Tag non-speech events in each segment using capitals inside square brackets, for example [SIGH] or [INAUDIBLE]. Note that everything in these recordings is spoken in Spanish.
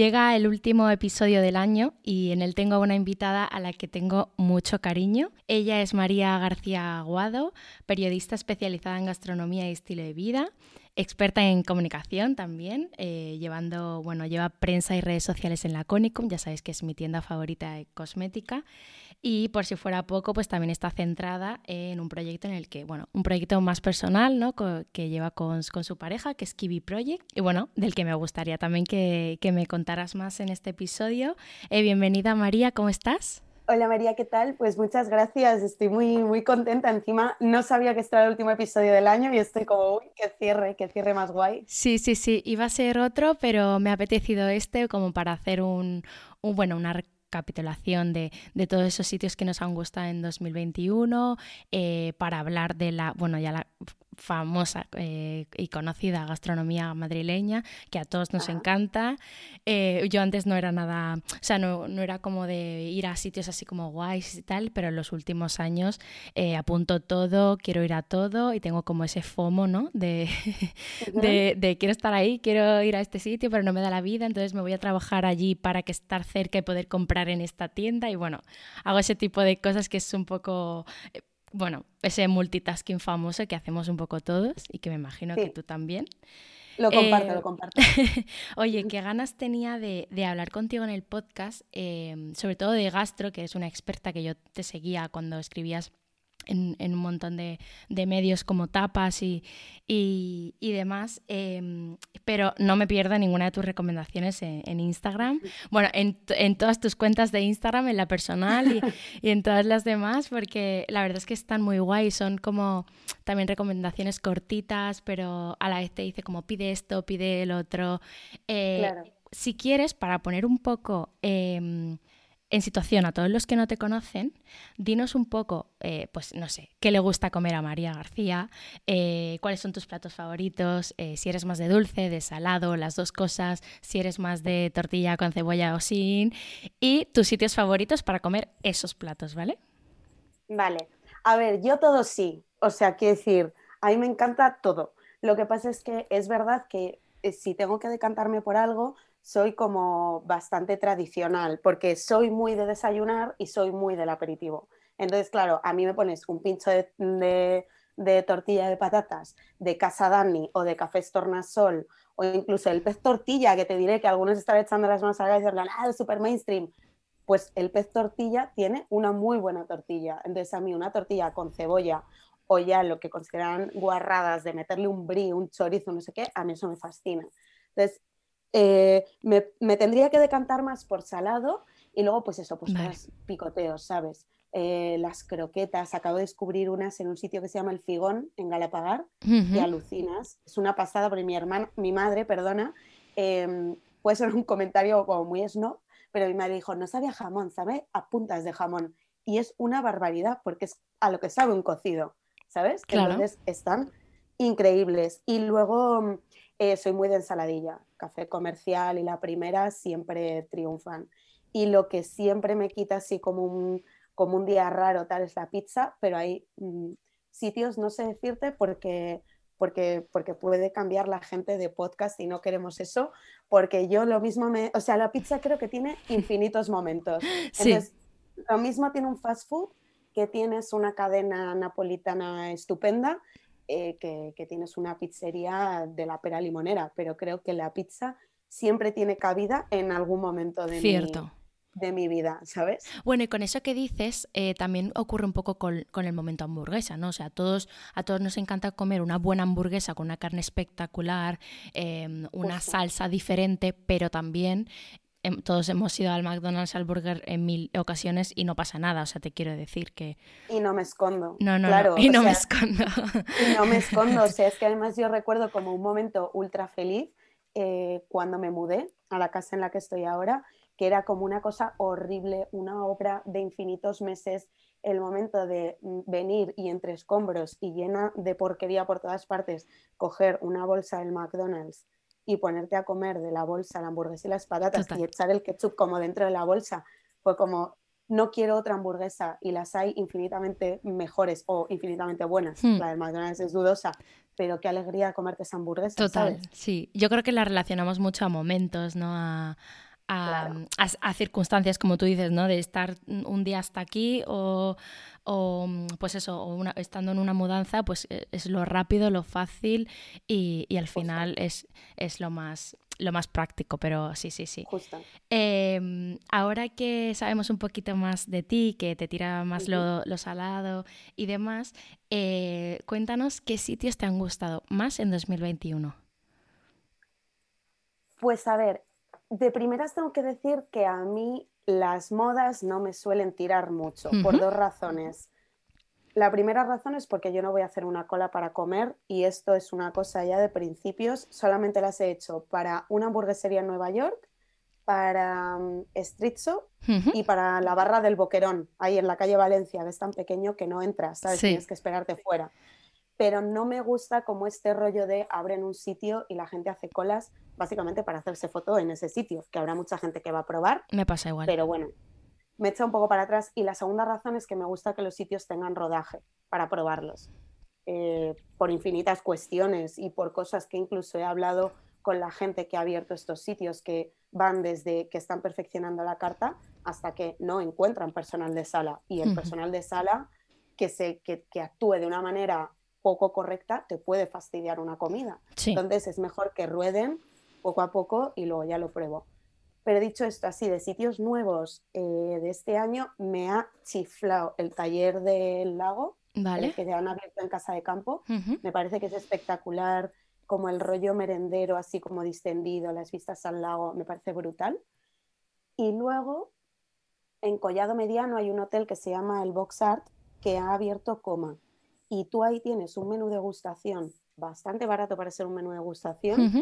Llega el último episodio del año y en él tengo una invitada a la que tengo mucho cariño. Ella es María García Aguado, periodista especializada en gastronomía y estilo de vida, experta en comunicación también, eh, llevando, bueno, lleva prensa y redes sociales en la Conicum, ya sabéis que es mi tienda favorita de cosmética. Y por si fuera poco, pues también está centrada en un proyecto en el que, bueno, un proyecto más personal, ¿no? que lleva con, su pareja, que es Kiwi Project, y bueno, del que me gustaría también que, me contaras más en este episodio. Eh, bienvenida María, ¿cómo estás? Hola María, ¿qué tal? Pues muchas gracias, estoy muy, muy contenta. Encima no sabía que este era el último episodio del año y estoy como, uy, que cierre, que cierre más guay. Sí, sí, sí, iba a ser otro, pero me ha apetecido este como para hacer un, un bueno, una capitulación de, de, todos esos sitios que nos han gustado en 2021, eh, para hablar de la, bueno, ya la famosa eh, y conocida gastronomía madrileña, que a todos nos encanta. Eh, yo antes no era nada, o sea, no, no, era como de ir a sitios así como guays y tal, pero en los últimos años eh, apunto todo, quiero ir a todo y tengo como ese FOMO, ¿no? De, [LAUGHS] de, de, quiero estar ahí, quiero ir a este sitio, pero no me da la vida, entonces me voy a trabajar allí para que estar cerca y poder comprar en esta tienda y bueno, hago ese tipo de cosas que es un poco bueno, ese multitasking famoso que hacemos un poco todos y que me imagino que tú también. Lo comparto, lo eh, comparto. [LAUGHS] Oye, qué ganas tenía de, hablar contigo en el podcast, eh, sobre todo de gastro, que es una experta que yo te seguía cuando escribías en, un montón de, medios como tapas y, y, demás. Em, pero no me pierdo ninguna de tus recomendaciones en, Instagram. Bueno, en, en, todas tus cuentas de Instagram, en la personal y, [LAUGHS] y, en todas las demás, porque la verdad es que están muy guay. Son como también recomendaciones cortitas, pero a la vez te dice como pide esto, pide el otro. Eh, si quieres, para poner un poco... Em, en situación a todos los que no te conocen, dinos un poco, eh, pues no sé, qué le gusta comer a María García, eh, cuáles son tus platos favoritos, eh, si eres más de dulce, de salado, las dos cosas, si eres más de tortilla con cebolla o sin, y tus sitios favoritos para comer esos platos, ¿vale? Vale, a ver, yo todo sí, o sea, quiero decir, a mí me encanta todo. Lo que pasa es que es verdad que si tengo que decantarme por algo, soy como bastante tradicional, porque soy muy de desayunar y soy muy del aperitivo. Entonces, claro, a mí me pones un pincho de, tortilla de patatas de Casa Dani o de Café Tornasol o incluso el pez tortilla, que te diré que algunos están echando las manos a la y ah, es super mainstream. Pues el pez tortilla tiene una muy buena tortilla. Entonces, a mí una tortilla con cebolla o ya lo que consideran guarradas de meterle un brie, un chorizo, no sé qué, a mí eso me fascina. Entonces, eh, me, tendría que decantar más por salado y luego pues eso, pues picoteos, ¿sabes? Eh, las croquetas, acabo de descubrir unas en un sitio que se llama El Figón, en Galapagar, y alucinas. Es una pasada porque mi hermana, mi madre, perdona, em, puede ser un comentario como muy snob, pero mi madre dijo, no sabe jamón, sabe a puntas de jamón. Y es una barbaridad porque es a lo que sabe un cocido, ¿sabes? Entonces están increíbles. Y luego eh, soy muy de ensaladilla, café comercial y la primera siempre triunfan. Y lo que siempre me quita así como un, como un día raro tal es la pizza, pero hay mm, sitios, no sé decirte, porque, porque, porque puede cambiar la gente de podcast y no queremos eso, porque yo lo mismo me, o sea, la pizza creo que tiene [LAUGHS] infinitos momentos. Entonces, lo mismo tiene un fast food que tienes una cadena napolitana estupenda eh, que, tienes una pizzería de la pera limonera, pero creo que la pizza siempre tiene cabida en algún momento de Cierto. Mi, de mi vida, ¿sabes? Bueno, y con eso que dices, eh, también ocurre un poco con, el momento hamburguesa, ¿no? O sea, a todos, a todos nos encanta comer una buena hamburguesa con una carne espectacular, em, una salsa diferente, pero también todos hemos ido al McDonald's, al Burger en mil ocasiones y no pasa nada, o sea, te quiero decir que... Y no me escondo. No, no, claro, y no me escondo. Y no me escondo, o sea, es que además yo recuerdo como un momento ultra feliz eh, cuando me mudé a la casa en la que estoy ahora, que era como una cosa horrible, una obra de infinitos meses, el momento de mm, venir y entre escombros y llena de porquería por todas partes, coger una bolsa del McDonald's y ponerte a comer de la bolsa la hamburguesa y las patatas y echar el ketchup como dentro de la bolsa, fue como, no quiero otra hamburguesa y las hay infinitamente mejores o infinitamente buenas. Hmm. La del McDonald's es dudosa, pero qué alegría comerte esa hamburguesa. Total, sí. Yo creo que la relacionamos mucho a momentos, ¿no? A, a, circunstancias, como tú dices, ¿no? De estar un día hasta aquí o, pues eso, o estando en una mudanza, pues e, es lo rápido, lo fácil y, al final es, es lo más lo más práctico, pero sí, sí, sí. Em, ahora que sabemos un poquito más de ti, que te tira más lo, salado y demás, eh, cuéntanos qué sitios te han gustado más en 2021. Pues a ver, de primeras tengo que decir que a mí las modas no me suelen tirar mucho, por dos razones. La primera razón es porque yo no voy a hacer una cola para comer y esto es una cosa ya de principios. Solamente las he hecho para una hamburguesería en Nueva York, para um, y para la barra del Boquerón, ahí en la calle Valencia, que es tan pequeño que no entras, ¿sabes? Tienes que esperarte fuera pero no me gusta como este rollo de abren un sitio y la gente hace colas básicamente para hacerse foto en ese sitio, que habrá mucha gente que va a probar. Me pasa igual. Pero bueno, me echa un poco para atrás y la segunda razón es que me gusta que los sitios tengan rodaje para probarlos, eh, por infinitas cuestiones y por cosas que incluso he hablado con la gente que ha abierto estos sitios que van desde que están perfeccionando la carta hasta que no encuentran personal de sala y el personal de sala que, se, que, que actúe de una manera poco correcta te puede fastidiar una comida. Entonces es mejor que rueden poco a poco y luego ya lo pruebo. Pero dicho esto, así de sitios nuevos eh, de este año, me ha chiflado el taller del lago Vale. que ya han abierto en Casa de Campo. Me parece que es espectacular, como el rollo merendero, así como distendido, las vistas al lago, me parece brutal. Y luego, en Collado Mediano hay un hotel que se llama el Box Art, que ha abierto Coma. Y tú ahí tienes un menú de degustación bastante barato para ser un menú de degustación,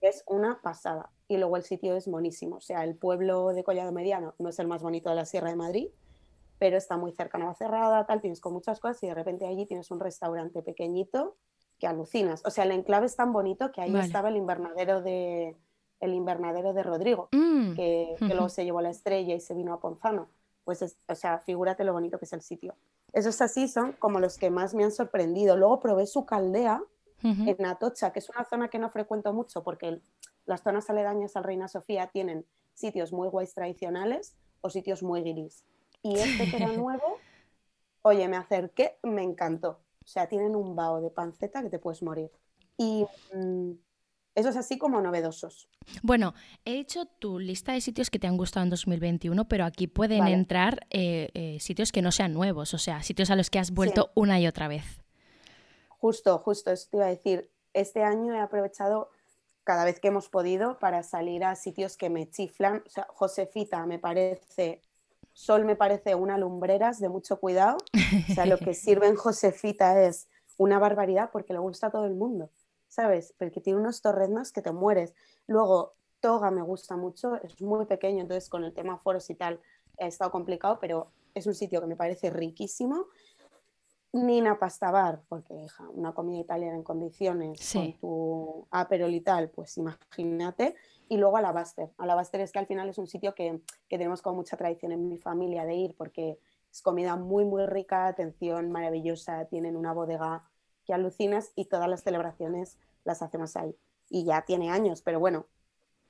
que es una pasada. Y luego el sitio es monísimo. O sea, el pueblo de Collado Mediano no es el más bonito de la Sierra de Madrid, pero está muy cerca a Navacerrada, tal, tienes con muchas cosas y de repente allí tienes un restaurante pequeñito que alucinas. O sea, el enclave es tan bonito que ahí Vale. estaba el invernadero de el invernadero de Rodrigo, Mm. que, que luego se llevó la estrella y se vino a Ponzano. Pues, es- o sea, figúrate lo bonito que es el sitio. Esos así son como los que más me han sorprendido. Luego probé su caldea en Atocha, que es una zona que no frecuento mucho porque las zonas aledañas al Reina Sofía tienen sitios muy guays tradicionales o sitios muy guiris. Y este que era [LAUGHS] nuevo, oye, me acerqué, me encantó. O sea, tienen un bao de panceta que te puedes morir. Y mm, esos así como novedosos. Bueno, he hecho tu lista de sitios que te han gustado en 2021, pero aquí pueden Vale. entrar eh, eh, sitios que no sean nuevos, o sea, sitios a los que has vuelto una y otra vez. Justo, justo, eso te iba a decir. Este año he aprovechado cada vez que hemos podido para salir a sitios que me chiflan. O sea, Josefita me parece, Sol me parece una lumbreras de mucho cuidado. O sea, lo que [LAUGHS] sirve en Josefita es una barbaridad porque le gusta a todo el mundo, ¿sabes? Porque tiene unos torreznos que te mueres. Luego, Toga me gusta mucho, es muy pequeño, entonces con el tema foros y tal ha estado complicado, pero es un sitio que me parece riquísimo. Nina Pastabar, porque hija, una comida italiana en condiciones, Sí. con tu aperol y tal, pues imagínate. Y luego Alabaster. Alabaster es que al final es un sitio que, que tenemos como mucha tradición en mi familia de ir, porque es comida muy, muy rica, atención maravillosa, tienen una bodega que alucinas y todas las celebraciones las hacemos ahí. Y ya tiene años, pero bueno,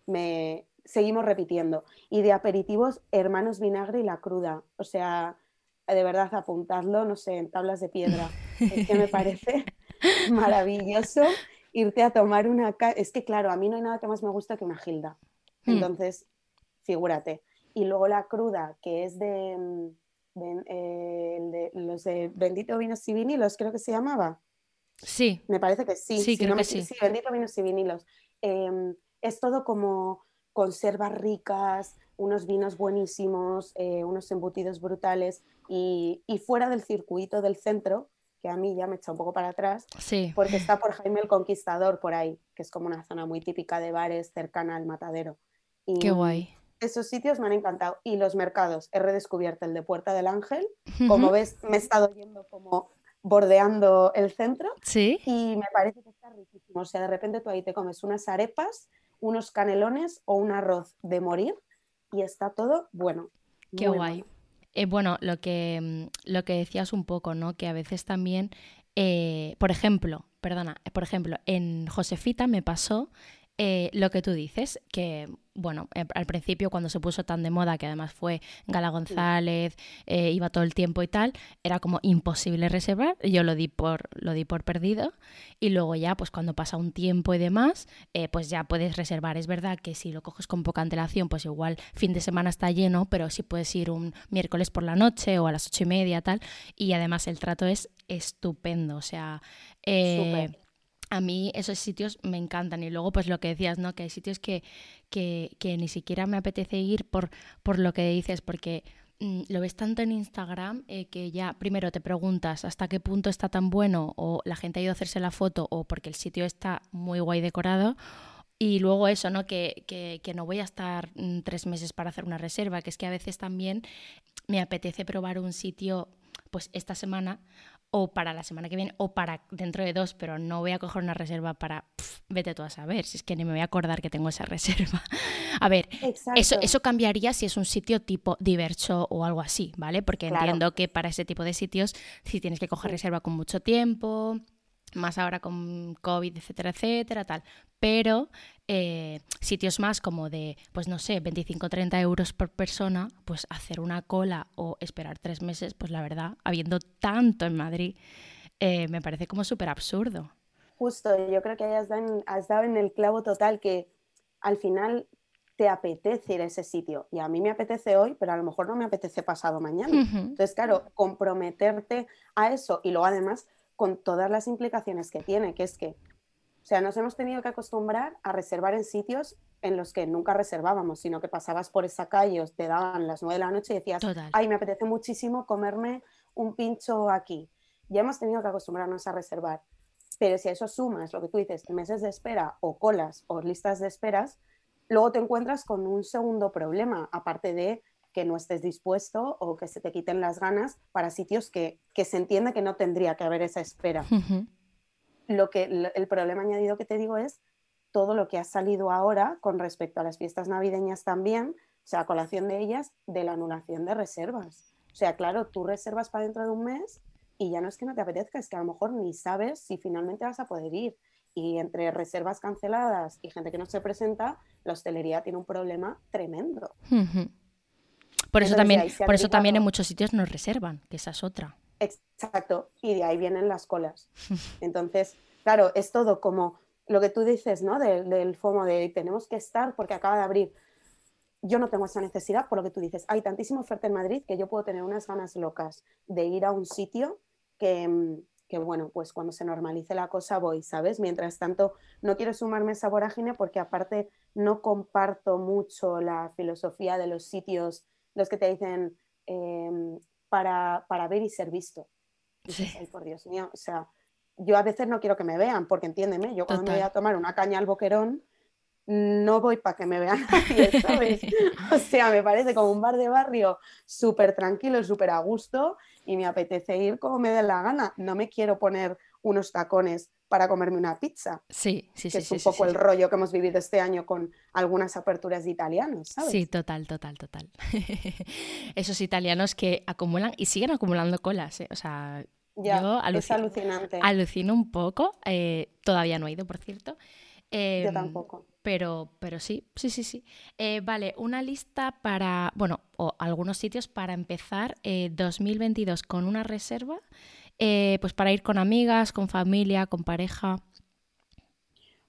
me seguimos repitiendo. Y de aperitivos, Hermanos Vinagre y La Cruda. O sea, de verdad, apuntadlo, no sé, en tablas de piedra. Es que me parece [LAUGHS] maravilloso irte a tomar una... Es que claro, a mí no hay nada que más me gusta que una gilda. Hmm. Entonces, figúrate. Y luego la cruda, que es de, mm, de, eh, de los de Bendito Vinos y Vinilos, creo que se llamaba. Sí, Me parece que sí. Sí, si creo no me- que sí. Sí, Bendito Vinos y Vinilos. Eh, es todo como conservas ricas, unos vinos buenísimos, eh, unos embutidos brutales y, y fuera del circuito del centro, que a mí ya me echa un poco para atrás, sí. porque está por [LAUGHS] Jaime el Conquistador por ahí, que es como una zona muy típica de bares cercana al matadero. Y Qué guay. Esos sitios me han encantado. Y los mercados, he redescubierto el de Puerta del Ángel. Como ves, me he estado yendo como bordeando el centro Sí. y me parece que está riquísimo. O sea, de repente tú ahí te comes unas arepas, unos canelones o un arroz de morir y está todo bueno. Qué guay. bueno. Eh, bueno, lo que, mm, lo que decías un poco, ¿no? Que a veces también, eh, por ejemplo, perdona, por ejemplo, en Josefita me pasó eh, lo que tú dices, que, bueno, eh, al principio cuando se puso tan de moda, que además fue Gala González, eh, iba todo el tiempo y tal, era como imposible reservar, yo lo di por, lo di por perdido, y luego ya, pues cuando pasa un tiempo y demás, eh, pues ya puedes reservar. Es verdad que si lo coges con poca antelación, pues igual fin de semana está lleno, pero sí puedes ir un miércoles por la noche o a las ocho y media, tal, y además el trato es estupendo, o sea... eh, Súper. A mí esos sitios me encantan y luego pues lo que decías, ¿no? Que hay sitios que, que, que ni siquiera me apetece ir por, por lo que dices, porque mm, lo ves tanto en Instagram eh, que ya primero te preguntas hasta qué punto está tan bueno o la gente ha ido a hacerse la foto o porque el sitio está muy guay decorado. Y luego eso, ¿no? Que, que, que no voy a estar mm, tres meses para hacer una reserva, que es que a veces también me apetece probar un sitio pues esta semana o para la semana que viene o para dentro de dos, pero no voy a coger una reserva para, pf, vete tú a saber, si es que ni me voy a acordar que tengo esa [LAUGHS] reserva. A ver, Exacto. eso, eso cambiaría si es un sitio tipo diverso o algo así, ¿vale? Porque Claro. entiendo que para ese tipo de sitios sí tienes que coger Sí. reserva con mucho tiempo, más ahora con COVID, etcétera, etcétera, tal. Pero eh, sitios más como de, pues no sé, 25 30 euros por persona, pues hacer una cola o esperar tres meses, pues la verdad, habiendo tanto en Madrid, eh, me parece como súper absurdo. Justo, yo creo que ahí has dado, en, has dado en el clavo total que al final te apetece ir a ese sitio. Y a mí me apetece hoy, pero a lo mejor no me apetece pasado mañana. Entonces, claro, comprometerte a eso y luego además con todas las implicaciones que tiene, que es que, o sea, nos hemos tenido que acostumbrar a reservar en sitios en los que nunca reservábamos, sino que pasabas por esa calle, os te daban las nueve de la noche y decías, ay, me apetece muchísimo comerme un pincho aquí. Ya hemos tenido que acostumbrarnos a reservar. Pero si a eso sumas lo que tú dices, meses de espera o colas o listas de esperas, luego te encuentras con un segundo problema, aparte de que no estés dispuesto o que se te quiten las ganas para sitios que, se entiende que no tendría que haber esa espera. Lo que el problema añadido que te digo es todo lo que ha salido ahora con respecto a las fiestas navideñas también, o sea, a colación de ellas, de la anulación de reservas. O sea, claro, tú reservas para dentro de un mes y ya no es que no te apetezca, es que a lo mejor ni sabes si finalmente vas a poder ir. Y entre reservas canceladas y gente que no se presenta, la hostelería tiene un problema tremendo. Por eso, también, por eso también en muchos sitios nos reservan, que esa es otra. Exacto, y de ahí vienen las colas. [LAUGHS] Entonces, claro, es todo como lo que tú dices, ¿no? Del, del FOMO, de tenemos que estar porque acaba de abrir. Yo no tengo esa necesidad, por lo que tú dices. Hay tantísima oferta en Madrid que yo puedo tener unas ganas locas de ir a un sitio que, que bueno, pues cuando se normalice la cosa voy, ¿sabes? Mientras tanto, no quiero sumarme a esa vorágine porque aparte no comparto mucho la filosofía de los sitios, los que te dicen em, para, ver y ser visto. ay, por Dios mío, o sea, yo a veces no quiero que me vean, porque entiéndeme, yo cuando me voy a tomar una caña al boquerón, no voy para que me vean [LAUGHS] nadie, ¿sabes? o sea, me parece como un bar de barrio súper tranquilo, súper a gusto y me apetece ir como me dé la gana. No me quiero poner unos tacones para comerme una pizza. Sí, sí, que sí. es un poco el rollo que hemos vivido este año con algunas aperturas de italianos, ¿sabes? Sí, total, total, total. [LAUGHS] Esos italianos que acumulan y siguen acumulando colas, ¿eh? o sea, yo es alucinante. Alucino un poco, eh, todavía no he ido, por cierto. yo em, tampoco. Pero, pero sí, sí, sí, sí. Eh, vale, una lista para, bueno, o algunos sitios para empezar 2022 eh, con una reserva, pues para ir con amigas, con familia, con pareja.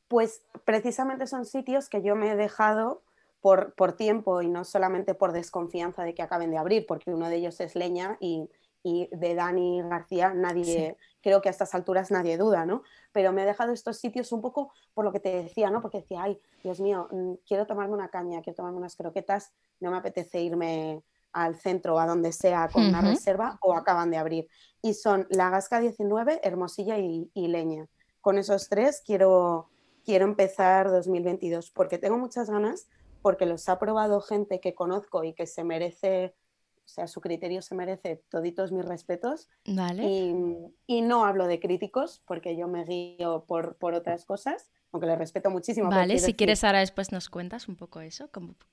Pues precisamente son sitios que yo me he dejado por, por tiempo y no solamente por desconfianza de que acaben de abrir, porque uno de ellos es leña y y de Dani García nadie, creo que a estas alturas nadie duda, ¿no? Pero me he dejado estos sitios un poco por lo que te decía, ¿no? Porque decía, ay, Dios mío, mm, quiero tomarme una caña, quiero tomarme unas croquetas, no me apetece irme al centro o a donde sea con una reserva o acaban de abrir. Y son La Gasca 19, Hermosilla y, Leña. Con esos tres quiero, quiero empezar 2022 porque tengo muchas ganas, porque los ha probado gente que conozco y que se merece o sea, su criterio se merece toditos mis respetos. Y, no hablo de críticos, porque yo me guío por, otras cosas, aunque les respeto muchísimo. Vale, si quieres ahora después nos cuentas un poco eso,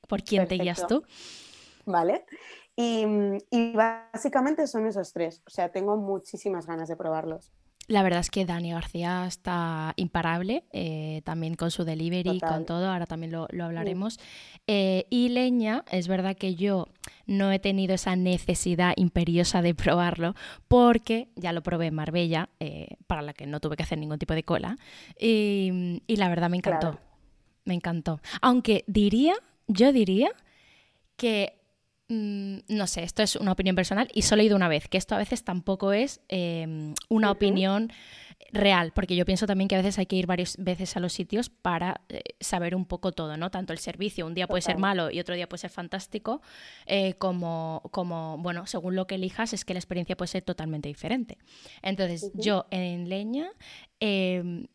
por quién te guías tú. Vale. Y, y básicamente son esos tres. O sea, tengo muchísimas ganas de probarlos. La verdad es que Dani García está imparable, eh, también con su delivery, con todo, ahora también lo, hablaremos. Eh, y Leña, es verdad que yo no he tenido esa necesidad imperiosa de probarlo porque ya lo probé en Marbella, eh, para la que no tuve que hacer ningún tipo de cola, y, la verdad me encantó, me encantó. Aunque diría, yo diría que Mm, no sé, esto es una opinión personal y solo he ido una vez, que esto a veces tampoco es em, una opinión real, porque yo pienso también que a veces hay que ir varias veces a los sitios para eh, saber un poco todo, ¿no? Tanto el servicio, un día puede ser malo y otro día puede ser fantástico, eh, como, como, bueno, según lo que elijas, es que la experiencia puede ser totalmente diferente. Entonces, yo en leña em,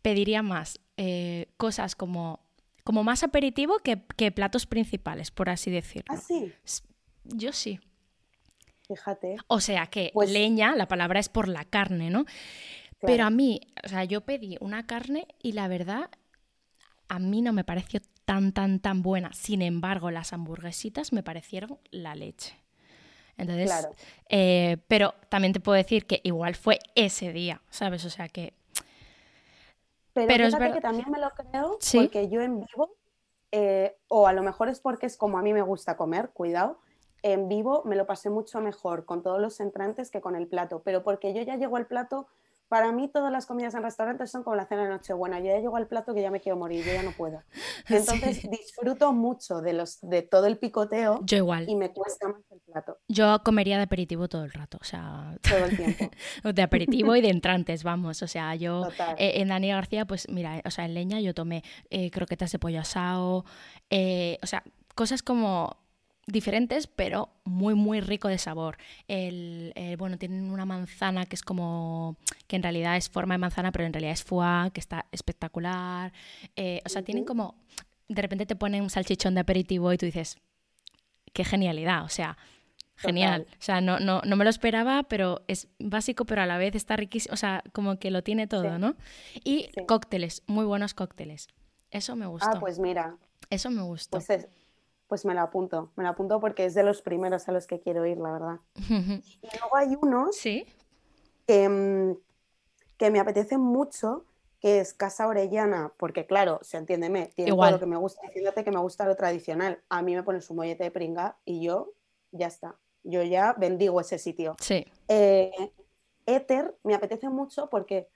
pediría más eh, cosas como como más aperitivo que, platos principales, por así decirlo. ¿Ah, sí? Yo sí. Fíjate. O sea que pues leña, la palabra es por la carne, ¿no? Pero a mí, o sea, yo pedí una carne y la verdad, a mí no me pareció tan, tan, tan buena. Sin embargo, las hamburguesitas me parecieron la leche. Entonces, claro. Eh, pero también te puedo decir que igual fue ese día, ¿sabes? O sea que pero, es fíjate que también me lo creo porque yo en vivo, eh, o a lo mejor es porque es como a mí me gusta comer, cuidado, en vivo me lo pasé mucho mejor con todos los entrantes que con el plato, pero porque yo ya llego al plato para mí todas las comidas en restaurantes son como la cena de Nochebuena. Yo ya llego al plato que ya me quiero morir, yo ya no puedo. [LAUGHS] Entonces disfruto mucho de, los, de todo el picoteo Yo igual. y me cuesta más el plato Yo comería de aperitivo todo el rato, o sea, todo el tiempo. [LAUGHS] de aperitivo y de entrantes, vamos. O sea, yo eh, en Dani García, pues mira, o sea, en leña yo tomé eh, croquetas de pollo asado, eh, o sea, cosas como diferentes, pero muy, muy rico de sabor. El, el- bueno, tienen una manzana que es como, que en realidad es forma de manzana, pero en realidad es foie, que está espectacular. Eh, o sea, tienen como, de repente te ponen un salchichón de aperitivo y tú dices, qué genialidad, o sea, genial. Total. O sea, no, no, no me lo esperaba, pero es básico, pero a la vez está riquísimo, o sea, como que lo tiene todo, Sí. ¿no? Y Sí. cócteles, muy buenos cócteles. Eso me gustó. Ah, pues mira, Eso me gustó. pues, es- pues me lo apunto, me lo apunto porque es de los primeros a los que quiero ir, la verdad. Y luego hay unos sí. que, mm, que me apetece mucho, que es Casa Orellana, porque claro, se entiéndeme, tiene todo Igual. lo que me gusta, diciéndote que me gusta lo tradicional. A mí me pones un mollete de pringa y yo, ya está, yo ya bendigo ese sitio. Sí. Eh, Éter me apetece mucho porque,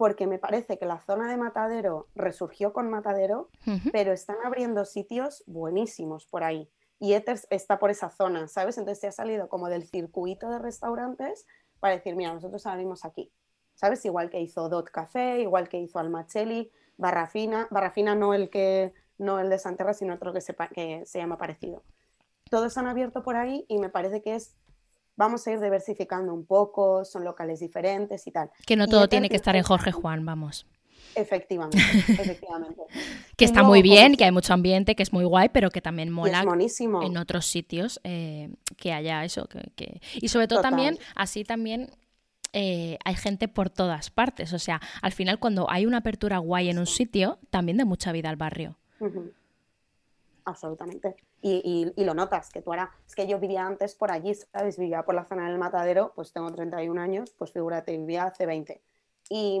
porque me parece que la zona de Matadero resurgió con Matadero, pero están abriendo sitios buenísimos por ahí. Y Éter está por esa zona, ¿sabes? Entonces te ha salido como del circuito de restaurantes para decir, mira, nosotros abrimos aquí. ¿Sabes? Igual que hizo Dot Café, igual que hizo Almachelli, Barrafina, Barrafina no el que no el de Santerra, sino otro que se, que se llama parecido. Todos han abierto por ahí y me parece que es vamos a ir diversificando un poco, son locales diferentes y tal. Que no todo tiene que estar en Jorge. [LAUGHS] Juan, vamos. Efectivamente, [LAUGHS] efectivamente. Que está muy bien, que hay mucho ambiente, que es muy guay, pero que también mola en otros sitios eh, que haya eso. Que, que- Y sobre todo Total. también, así también eh, hay gente por todas partes. O sea, al final cuando hay una apertura guay en un sitio, también da mucha vida al barrio. Absolutamente. Y, y- y lo notas, que tú ahora, es que yo vivía antes por allí, ¿sabes? Vivía por la zona del Matadero, pues tengo 31 años, pues figúrate, vivía hace 20. Y,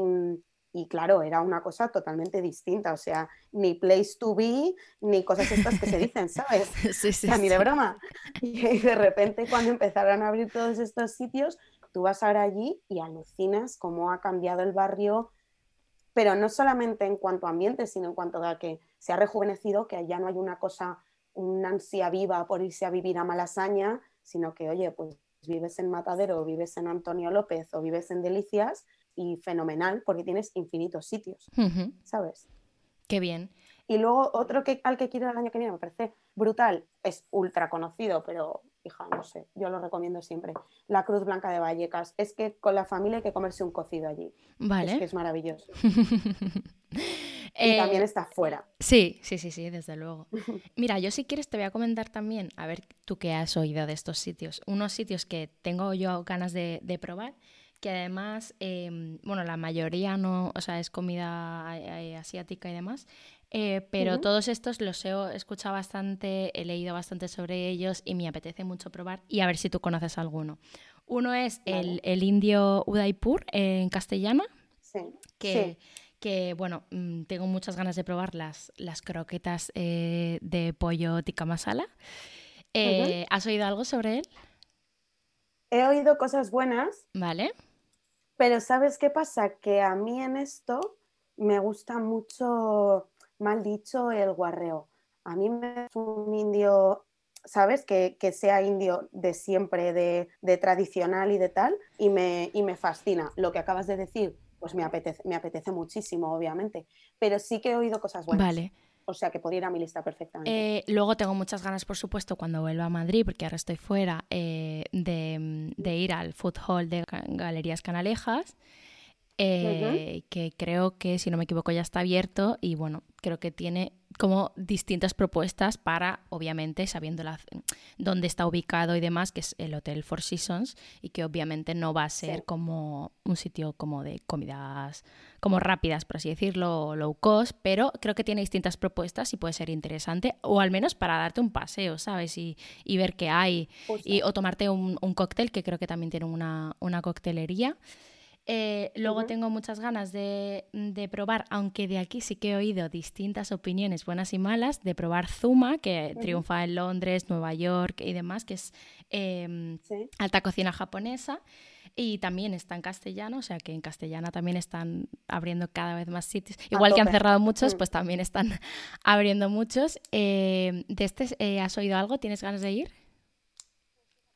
y claro, era una cosa totalmente distinta, o sea, ni place to be, ni cosas estas que se dicen, ¿sabes? [LAUGHS] Sí, O sea, ni de broma. Y de repente cuando empezaron a abrir todos estos sitios, tú vas ahora allí y alucinas cómo ha cambiado el barrio, pero no solamente en cuanto a ambiente, sino en cuanto a que se ha rejuvenecido, que ya no hay una cosa, una ansia viva por irse a vivir a Malasaña, sino que, oye, pues vives en Matadero, o vives en Antonio López o vives en Delicias y fenomenal porque tienes infinitos sitios, ¿sabes? Qué bien. Y luego otro que, al que quiero el año que viene me parece brutal, es ultra conocido, pero hija, no sé, yo lo recomiendo siempre. La Cruz Blanca de Vallecas. Es que con la familia hay que comerse un cocido allí. Vale. Es que es maravilloso. [LAUGHS] Y Eh, también está fuera. Sí, sí, sí, sí, desde luego. [LAUGHS] Mira, yo si quieres te voy a comentar también, a ver tú qué has oído de estos sitios. Unos sitios que tengo yo ganas de, de probar, que además, eh, bueno, la mayoría no, o sea, es comida eh, asiática y demás, eh, pero Ujú. todos estos los he escuchado bastante, he leído bastante sobre ellos y me apetece mucho probar y a ver si tú conoces alguno. Uno es el, Vale. el indio Udaipur en castellana, Sí. que, Sí. Que, bueno, mm, tengo muchas ganas de probar las, las croquetas eh, de pollo tikka masala. Eh, ¿Has oído algo sobre él? He oído cosas buenas, Vale. pero ¿sabes qué pasa? Que a mí en esto me gusta mucho, mal dicho, el guarreo. A mí me es un indio, ¿sabes? Que, que sea indio de siempre, de, de tradicional y de tal, y me, y me fascina. Lo que acabas de decir, pues me apetece, me apetece muchísimo, obviamente, pero sí que he oído cosas buenas. Vale. O sea que podría ir a mi lista perfectamente. Eh, luego tengo muchas ganas, por supuesto, cuando vuelva a Madrid, porque ahora estoy fuera, eh, de, de ir al food hall de Ga- Galerías Canalejas, eh, que creo que, si no me equivoco, ya está abierto y bueno, creo que tiene como distintas propuestas para, obviamente, sabiendo la, dónde está ubicado y demás, que es el Hotel Four Seasons y que obviamente no va a ser Sí. como un sitio como de comidas como rápidas, por así decirlo, o low cost, pero creo que tiene distintas propuestas y puede ser interesante, o al menos para darte un paseo, ¿sabes? Y, y ver qué hay, Justo. y, o tomarte un, un cóctel, que creo que también tiene una, una coctelería. Eh, luego tengo muchas ganas de, probar, aunque de aquí sí que he oído distintas opiniones, buenas y malas, de probar Zuma, que triunfa en Londres, Nueva York y demás, que es em, alta cocina japonesa. Y también está en castellano, o sea que en castellana también están abriendo cada vez más sitios. Igual que han cerrado muchos, mm. pues también están [LAUGHS] abriendo muchos. Eh, ¿De este eh, has oído algo? ¿Tienes ganas de ir?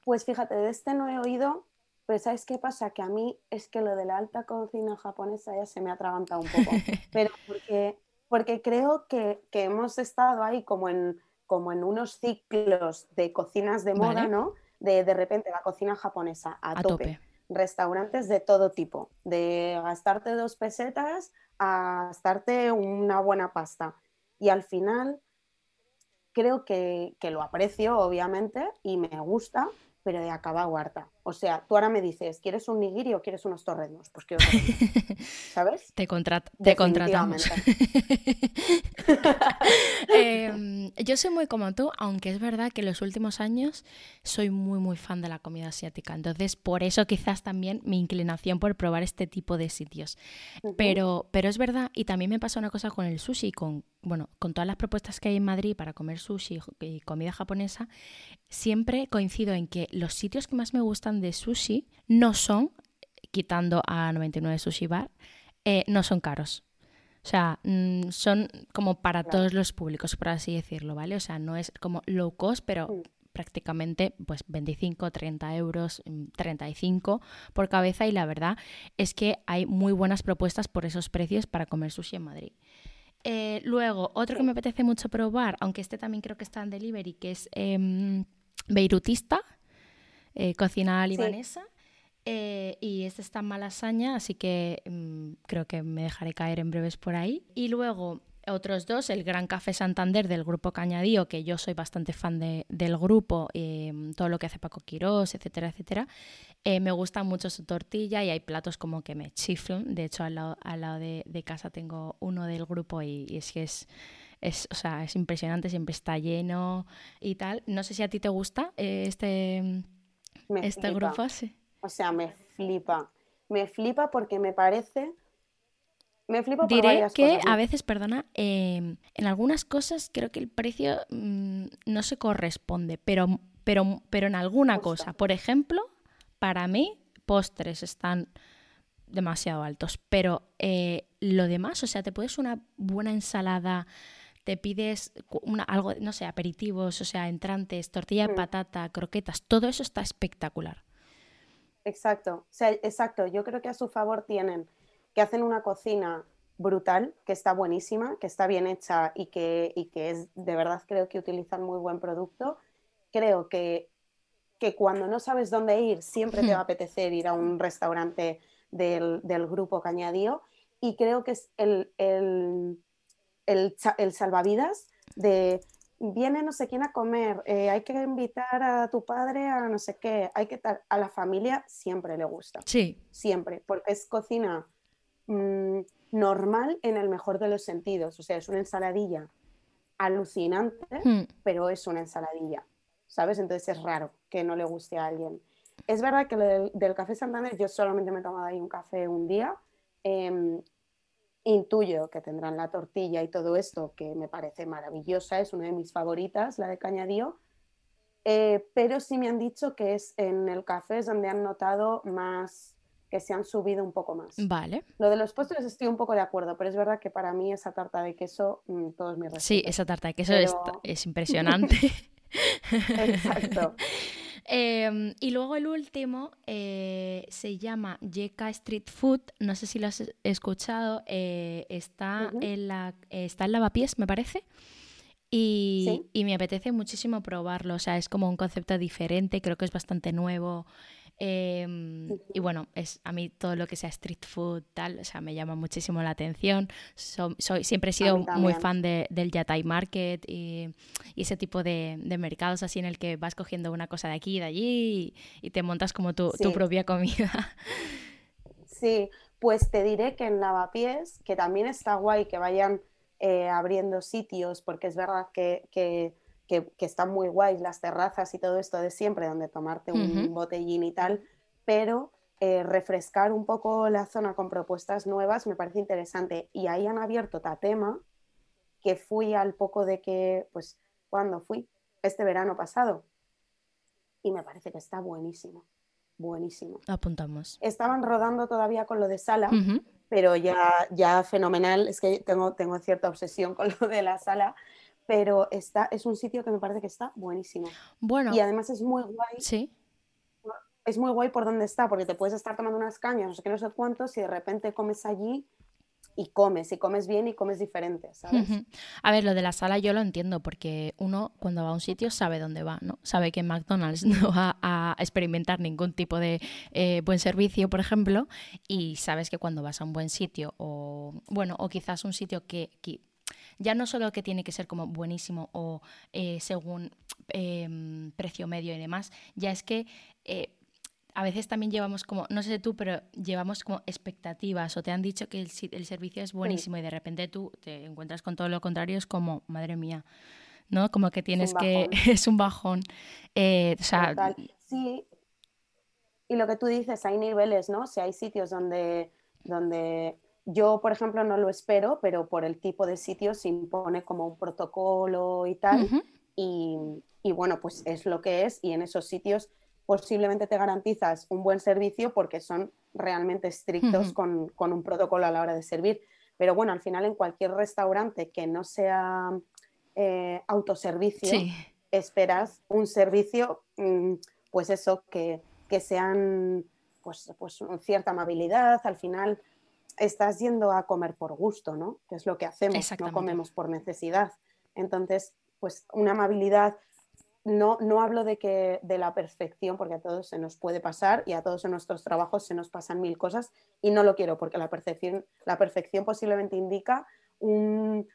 Pues fíjate, de este no he oído, pero ¿sabes qué pasa? Que a mí es que lo de la alta cocina japonesa ya se me ha atragantado un poco. [LAUGHS] pero porque, porque creo que, hemos estado ahí como en, como en unos ciclos de cocinas de moda, ¿no? De, de repente la cocina japonesa a, tope restaurantes de todo tipo, de gastarte dos pesetas a gastarte una buena pasta. Y al final creo que, que lo aprecio, obviamente, y me gusta, pero de acaba huerta. O sea, tú ahora me dices, ¿quieres un nigiri o quieres unos torrenos? Pues quiero [LAUGHS] ¿Sabes? Te, te contratamos. [LAUGHS] Em, yo soy muy como tú, aunque es verdad que en los últimos años soy muy, muy fan de la comida asiática. Entonces, por eso quizás también mi inclinación por probar este tipo de sitios. pero, pero es verdad, y también me pasa una cosa con el sushi, con, bueno, con todas las propuestas que hay en Madrid para comer sushi y comida japonesa, siempre coincido en que los sitios que más me gustan de sushi no son, quitando a 99 Sushi Bar, eh, no son caros. O sea, mm, son como para todos los públicos, por así decirlo, ¿vale? O sea, no es como low cost, pero prácticamente pues 25, 30 euros, 35 mm, por cabeza y la verdad es que hay muy buenas propuestas por esos precios para comer sushi en Madrid. Eh, luego, otro que me apetece mucho probar, aunque este también creo que está en delivery, que es em, Beirutista, eh, cocina libanesa. Eh, y este está en Malasaña, así que mm, creo que me dejaré caer en breves por ahí. Y luego otros dos, el Gran Café Santander del grupo Cañadío, que yo soy bastante fan del grupo, mm, todo lo que hace Paco Quirós, etcétera, etcétera. Eh, me gusta mucho su tortilla y hay platos como que me chiflan. De hecho, al lado, al lado de, casa tengo uno del grupo y, es que es, es, o sea, es impresionante, siempre está lleno y tal. No sé si a ti te gusta este este grupo sí. O sea, me flipa. Me flipa porque me parece. Me flipa por Diré que a veces, perdona, em, en algunas cosas creo que el precio mm, no se corresponde, pero, pero, pero en alguna cosa. Por ejemplo, para mí, postres están demasiado altos, pero eh, lo demás, o sea, te puedes una buena ensalada te pides una, algo, no sé, aperitivos, o sea, entrantes, tortilla de mm. patata, croquetas, todo eso está espectacular. Exacto, o sea, exacto. Yo creo que a su favor tienen que hacen una cocina brutal, que está buenísima, que está bien hecha y que, y que es, de verdad creo que utilizan muy buen producto. Creo que, que cuando no sabes dónde ir, siempre te va a apetecer ir a un restaurante del, del grupo Cañadío. Y creo que es el, el el, salvavidas de viene no sé quién a comer, eh, hay que invitar a tu padre a no sé qué, hay que a la familia siempre le gusta. Sí. Siempre, porque es cocina mm, normal en el mejor de los sentidos, o sea, es una ensaladilla alucinante, hmm. pero es una ensaladilla, ¿sabes? Entonces es raro que no le guste a alguien. Es verdad que lo del, café Santander, yo solamente me he tomado ahí un café un día, em, Intuyo que tendrán la tortilla y todo esto, que me parece maravillosa, es una de mis favoritas, la de Cañadío, eh, pero sí me han dicho que es en el café es donde han notado más, que se han subido un poco más. Vale. Lo de los postres estoy un poco de acuerdo, pero es verdad que para mí esa tarta de queso, mm, todos mis respetos. Sí, esa tarta de queso es, impresionante. [LAUGHS] Exacto. [LAUGHS] Em, y luego el último eh, se llama Yeka Street Food, no sé si lo has escuchado, eh, está, en la, está en Lavapiés, me parece. Y, y, me apetece muchísimo probarlo, o sea, es como un concepto diferente, creo que es bastante nuevo. Em, y bueno, es a mí todo lo que sea street food, tal, o sea, me llama muchísimo la atención. soy, siempre he sido muy fan de, del Yatai Market y, ese tipo de, mercados así en el que vas cogiendo una cosa de aquí y de allí y, te montas como tu, tu, propia comida. [LAUGHS] Sí, pues te diré que en Lavapiés, que también está guay que vayan eh, abriendo sitios, porque es verdad que, que que, están muy guays las terrazas y todo esto de siempre, donde tomarte un botellín y tal, pero eh, refrescar un poco la zona con propuestas nuevas me parece interesante. Y ahí han abierto Tatema, que fui al poco de que, pues, ¿cuándo fui? Este verano pasado. Y me parece que está buenísimo, buenísimo. Apuntamos. Estaban rodando todavía con lo de sala, pero ya, ya fenomenal. Es que tengo, tengo cierta obsesión con lo de la sala, pero está, es un sitio que me parece que está buenísimo. Bueno. Y además es muy guay. Sí es muy guay por donde está, porque te puedes estar tomando unas cañas, no sé qué, no sé cuántos, y de repente comes allí y comes, y comes bien y comes diferente, ¿sabes? A ver, lo de la sala yo lo entiendo, porque uno cuando va a un sitio sabe dónde va, ¿no? Sabe que en McDonald's [LAUGHS] no va a experimentar ningún tipo de eh, buen servicio, por ejemplo, y sabes que cuando vas a un buen sitio, o bueno, o quizás un sitio que, ya no solo que tiene que ser como buenísimo o eh, según em, precio medio y demás, ya es que eh, a veces también llevamos como, no sé tú, pero llevamos como expectativas o te han dicho que el, el servicio es buenísimo y de repente tú te encuentras con todo lo contrario, es como, madre mía, ¿no? Como que tienes que, [LAUGHS] es un bajón. Eh, o sea, sí, y lo que tú dices, hay niveles, ¿no? Si hay sitios donde, donde yo, por ejemplo, no lo espero, pero por el tipo de sitio se impone como un protocolo y tal. y, y bueno, pues es lo que es y en esos sitios posiblemente te garantizas un buen servicio porque son realmente estrictos con, un protocolo a la hora de servir. Pero bueno, al final en cualquier restaurante que no sea eh, autoservicio, esperas un servicio, mm, pues eso, que, sean pues, pues cierta amabilidad. Al final estás yendo a comer por gusto, ¿no? Que es lo que hacemos, no comemos por necesidad. Entonces, pues una amabilidad, no, no hablo de, que, de la perfección, porque a todos se nos puede pasar y a todos en nuestros trabajos se nos pasan mil cosas y no lo quiero, porque la, percepción, la perfección posiblemente indica un,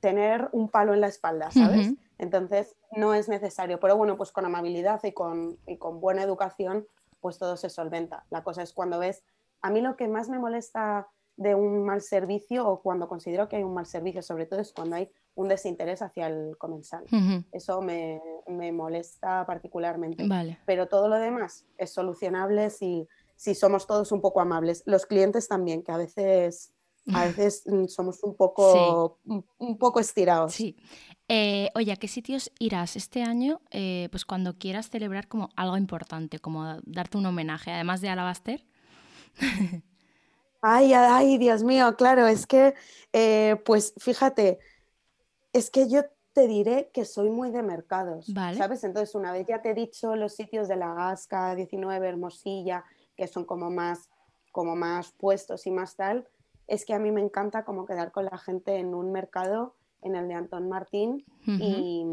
tener un palo en la espalda, ¿sabes? Entonces no es necesario, pero bueno, pues con amabilidad y con, y con buena educación, pues todo se solventa. La cosa es cuando ves, a mí lo que más me molesta de un mal servicio o cuando considero que hay un mal servicio, sobre todo es cuando hay un desinterés hacia el comensal. Eso me, molesta particularmente. Pero todo lo demás es solucionable si, si somos todos un poco amables. Los clientes también, que a veces, a veces mm, somos un poco, un, poco estirados. Sí. Eh, oye, ¿a qué sitios irás este año? Eh, pues cuando quieras celebrar como algo importante, como darte un homenaje, además de Alabaster. Ay, ay, Dios mío, claro, es que, eh, pues fíjate, es que yo te diré que soy muy de mercados, ¿sabes? Entonces, una vez ya te he dicho los sitios de la Gasca, 19, Hermosilla, que son como más, como más puestos y más tal, es que a mí me encanta como quedar con la gente en un mercado, en el de Antón Martín, y,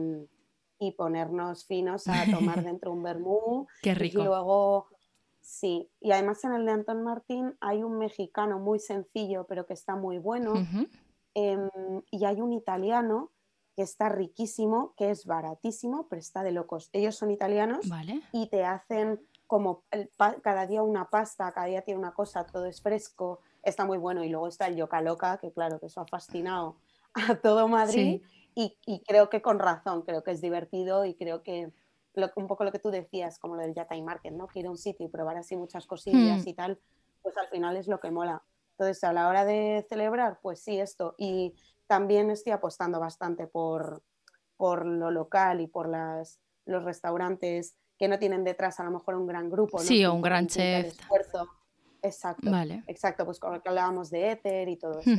y, ponernos finos a tomar [LAUGHS] dentro un vermú. Qué rico. Y luego, sí, y además en el de Antón Martín hay un mexicano muy sencillo, pero que está muy bueno. Em, y hay un italiano que está riquísimo, que es baratísimo, pero está de locos. Ellos son italianos y te hacen como cada día una pasta, cada día tiene una cosa, todo es fresco, está muy bueno. Y luego está el Yoka Loca, que claro, que eso ha fascinado [LAUGHS] a todo Madrid y, creo que con razón, creo que es divertido y creo que un poco lo que tú decías, como lo del Yatai Market, ¿no? que ir a un sitio y probar así muchas cosillas hmm. y tal, pues al final es lo que mola. Entonces, a la hora de celebrar, pues sí, esto. Y también estoy apostando bastante por, por lo local y por las, los restaurantes que no tienen detrás a lo mejor un gran grupo. ¿no? Sí, o un gran chef. Esfuerzo. Exacto. Vale. Exacto, pues con lo que hablábamos de éter y todo eso.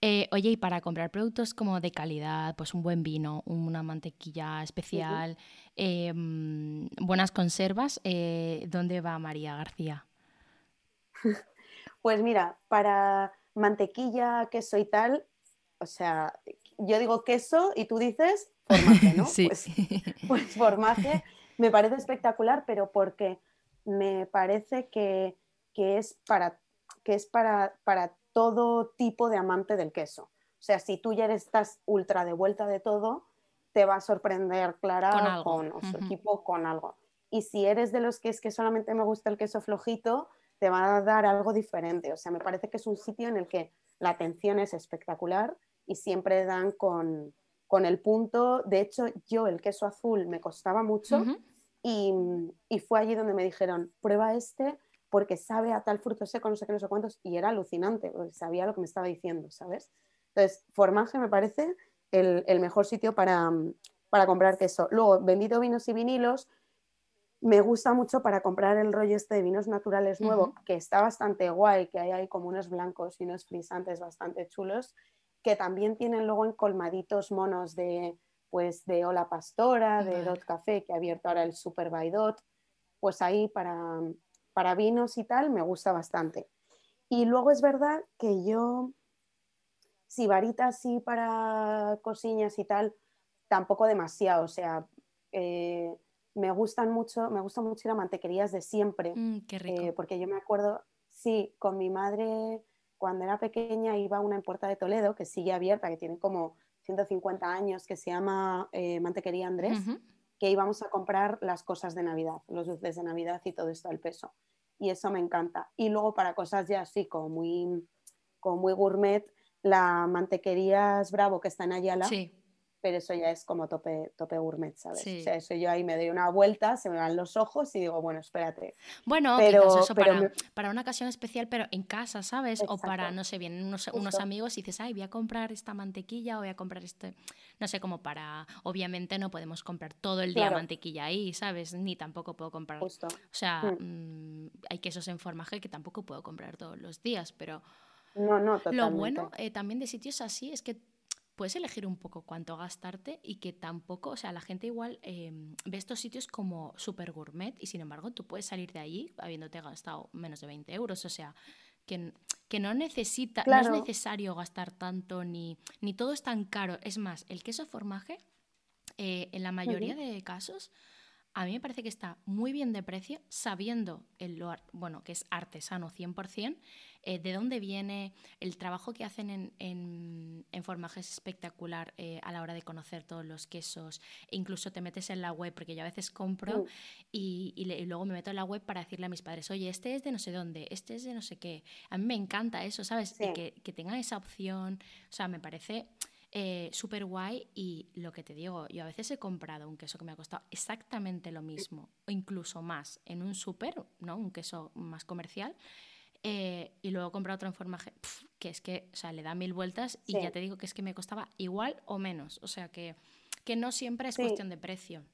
Eh, oye, y para comprar productos como de calidad, pues un buen vino, una mantequilla especial, em, buenas conservas, eh, ¿dónde va María García? [LAUGHS] Pues mira, para mantequilla, queso y tal, o sea, yo digo queso y tú dices formaje, ¿no? [LAUGHS] sí. Pues, pues, formaje me parece espectacular, pero porque me parece que, es, para, que es para, para todo tipo de amante del queso. O sea, si tú ya estás ultra de vuelta de todo, te va a sorprender Clara con, con su equipo con algo. Y si eres de los que es que solamente me gusta el queso flojito, te va a dar algo diferente. O sea, me parece que es un sitio en el que la atención es espectacular y siempre dan con, el punto. De hecho, yo el queso azul me costaba mucho Y, y fue allí donde me dijeron, prueba este porque sabe a tal fruto seco, no sé qué, no sé cuántos, y era alucinante, porque sabía lo que me estaba diciendo, ¿sabes? Entonces, Formaje me parece el, el mejor sitio para, para comprar queso. Luego, Bendito Vinos y Vinilos, me gusta mucho para comprar el rollo este de vinos naturales nuevo, que está bastante guay, que hay como unos blancos y unos frisantes bastante chulos, que también tienen luego encolmaditos monos de, pues, de Ola Pastora, de Dot Café, que ha abierto ahora el Super by Dot, pues ahí para, para vinos y tal me gusta bastante. Y luego es verdad que yo, si varitas sí para cocinas y tal, tampoco demasiado, o sea, eh, me gustan mucho, me gusta mucho ir a mantequerías de siempre, Mm, qué rico. eh, porque yo me acuerdo, sí, con mi madre cuando era pequeña iba a una en Puerta de Toledo que sigue abierta, que tiene como 150 años, que se llama eh, Mantequería Andrés, que íbamos a comprar las cosas de Navidad, los dulces de Navidad y todo esto al peso. Y eso me encanta. Y luego para cosas ya así como muy, como muy gourmet, la mantequerías Bravo que está en Ayala, Sí, pero eso ya es como tope, tope gourmet, ¿sabes? Sí. O sea, eso yo ahí me doy una vuelta, se me van los ojos y digo, bueno, espérate. Bueno, Pero- eso pero para, me- para una ocasión especial, pero en casa, ¿sabes? O para, no sé, vienen unos, unos amigos y dices, ay, voy a comprar esta mantequilla o voy a comprar este, no sé, como para, obviamente no podemos comprar todo el día Claro. mantequilla ahí, ¿sabes? Ni tampoco puedo comprar, Justo. o sea, Mm. mm, hay quesos en formaje que tampoco puedo comprar todos los días, pero No, no, lo totalmente. bueno eh, también de sitios así es que puedes elegir un poco cuánto gastarte y que tampoco, o sea, la gente igual eh, ve estos sitios como super gourmet y sin embargo tú puedes salir de allí habiéndote gastado menos de 20 euros, o sea, que, que no necesita, no es necesario gastar tanto ni, ni todo es tan caro. Es más, el queso formaje, eh, en la mayoría de casos, a mí me parece que está muy bien de precio, sabiendo el, lo bueno, que es artesano 100%, eh, de dónde viene, el trabajo que hacen en, en, en formaje es espectacular eh, a la hora de conocer todos los quesos. E incluso te metes en la web, porque yo a veces compro Mm. y, y le- y luego me meto en la web para decirle a mis padres, oye, este es de no sé dónde, este es de no sé qué. A mí me encanta eso, ¿sabes? Sí. que, que tengan esa opción, o sea, me parece eh, súper guay y lo que te digo, yo a veces he comprado un queso que me ha costado exactamente lo mismo o incluso más en un súper, ¿no? Un queso más comercial eh, y luego he comprado otro en formaje pf, que es que, o sea, le da mil vueltas y Sí. ya te digo que es que me costaba igual o menos, o sea, que, que no siempre es Sí. cuestión de precio.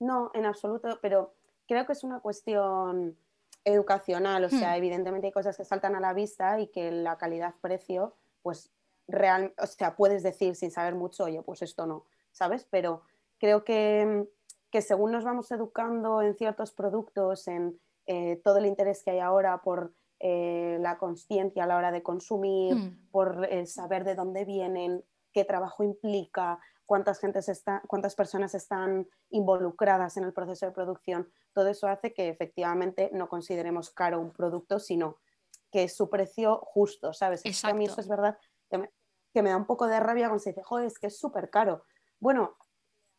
No, en absoluto, pero creo que es una cuestión educacional, o sea, Hmm. evidentemente hay cosas que saltan a la vista y que la calidad-precio, pues real, o sea, puedes decir sin saber mucho, oye, pues esto no, ¿sabes? Pero creo que, que según nos vamos educando en ciertos productos, en eh, todo el interés que hay ahora por eh, la consciencia a la hora de consumir, Hmm. por eh, saber de dónde vienen, qué trabajo implica, cuántas, gentes está, cuántas personas están involucradas en el proceso de producción. Todo eso hace que efectivamente no consideremos caro un producto, sino que es su precio justo, ¿sabes? Es que a mí eso es verdad que me, que me da un poco de rabia cuando se dice, joder, es que es súper caro. Bueno,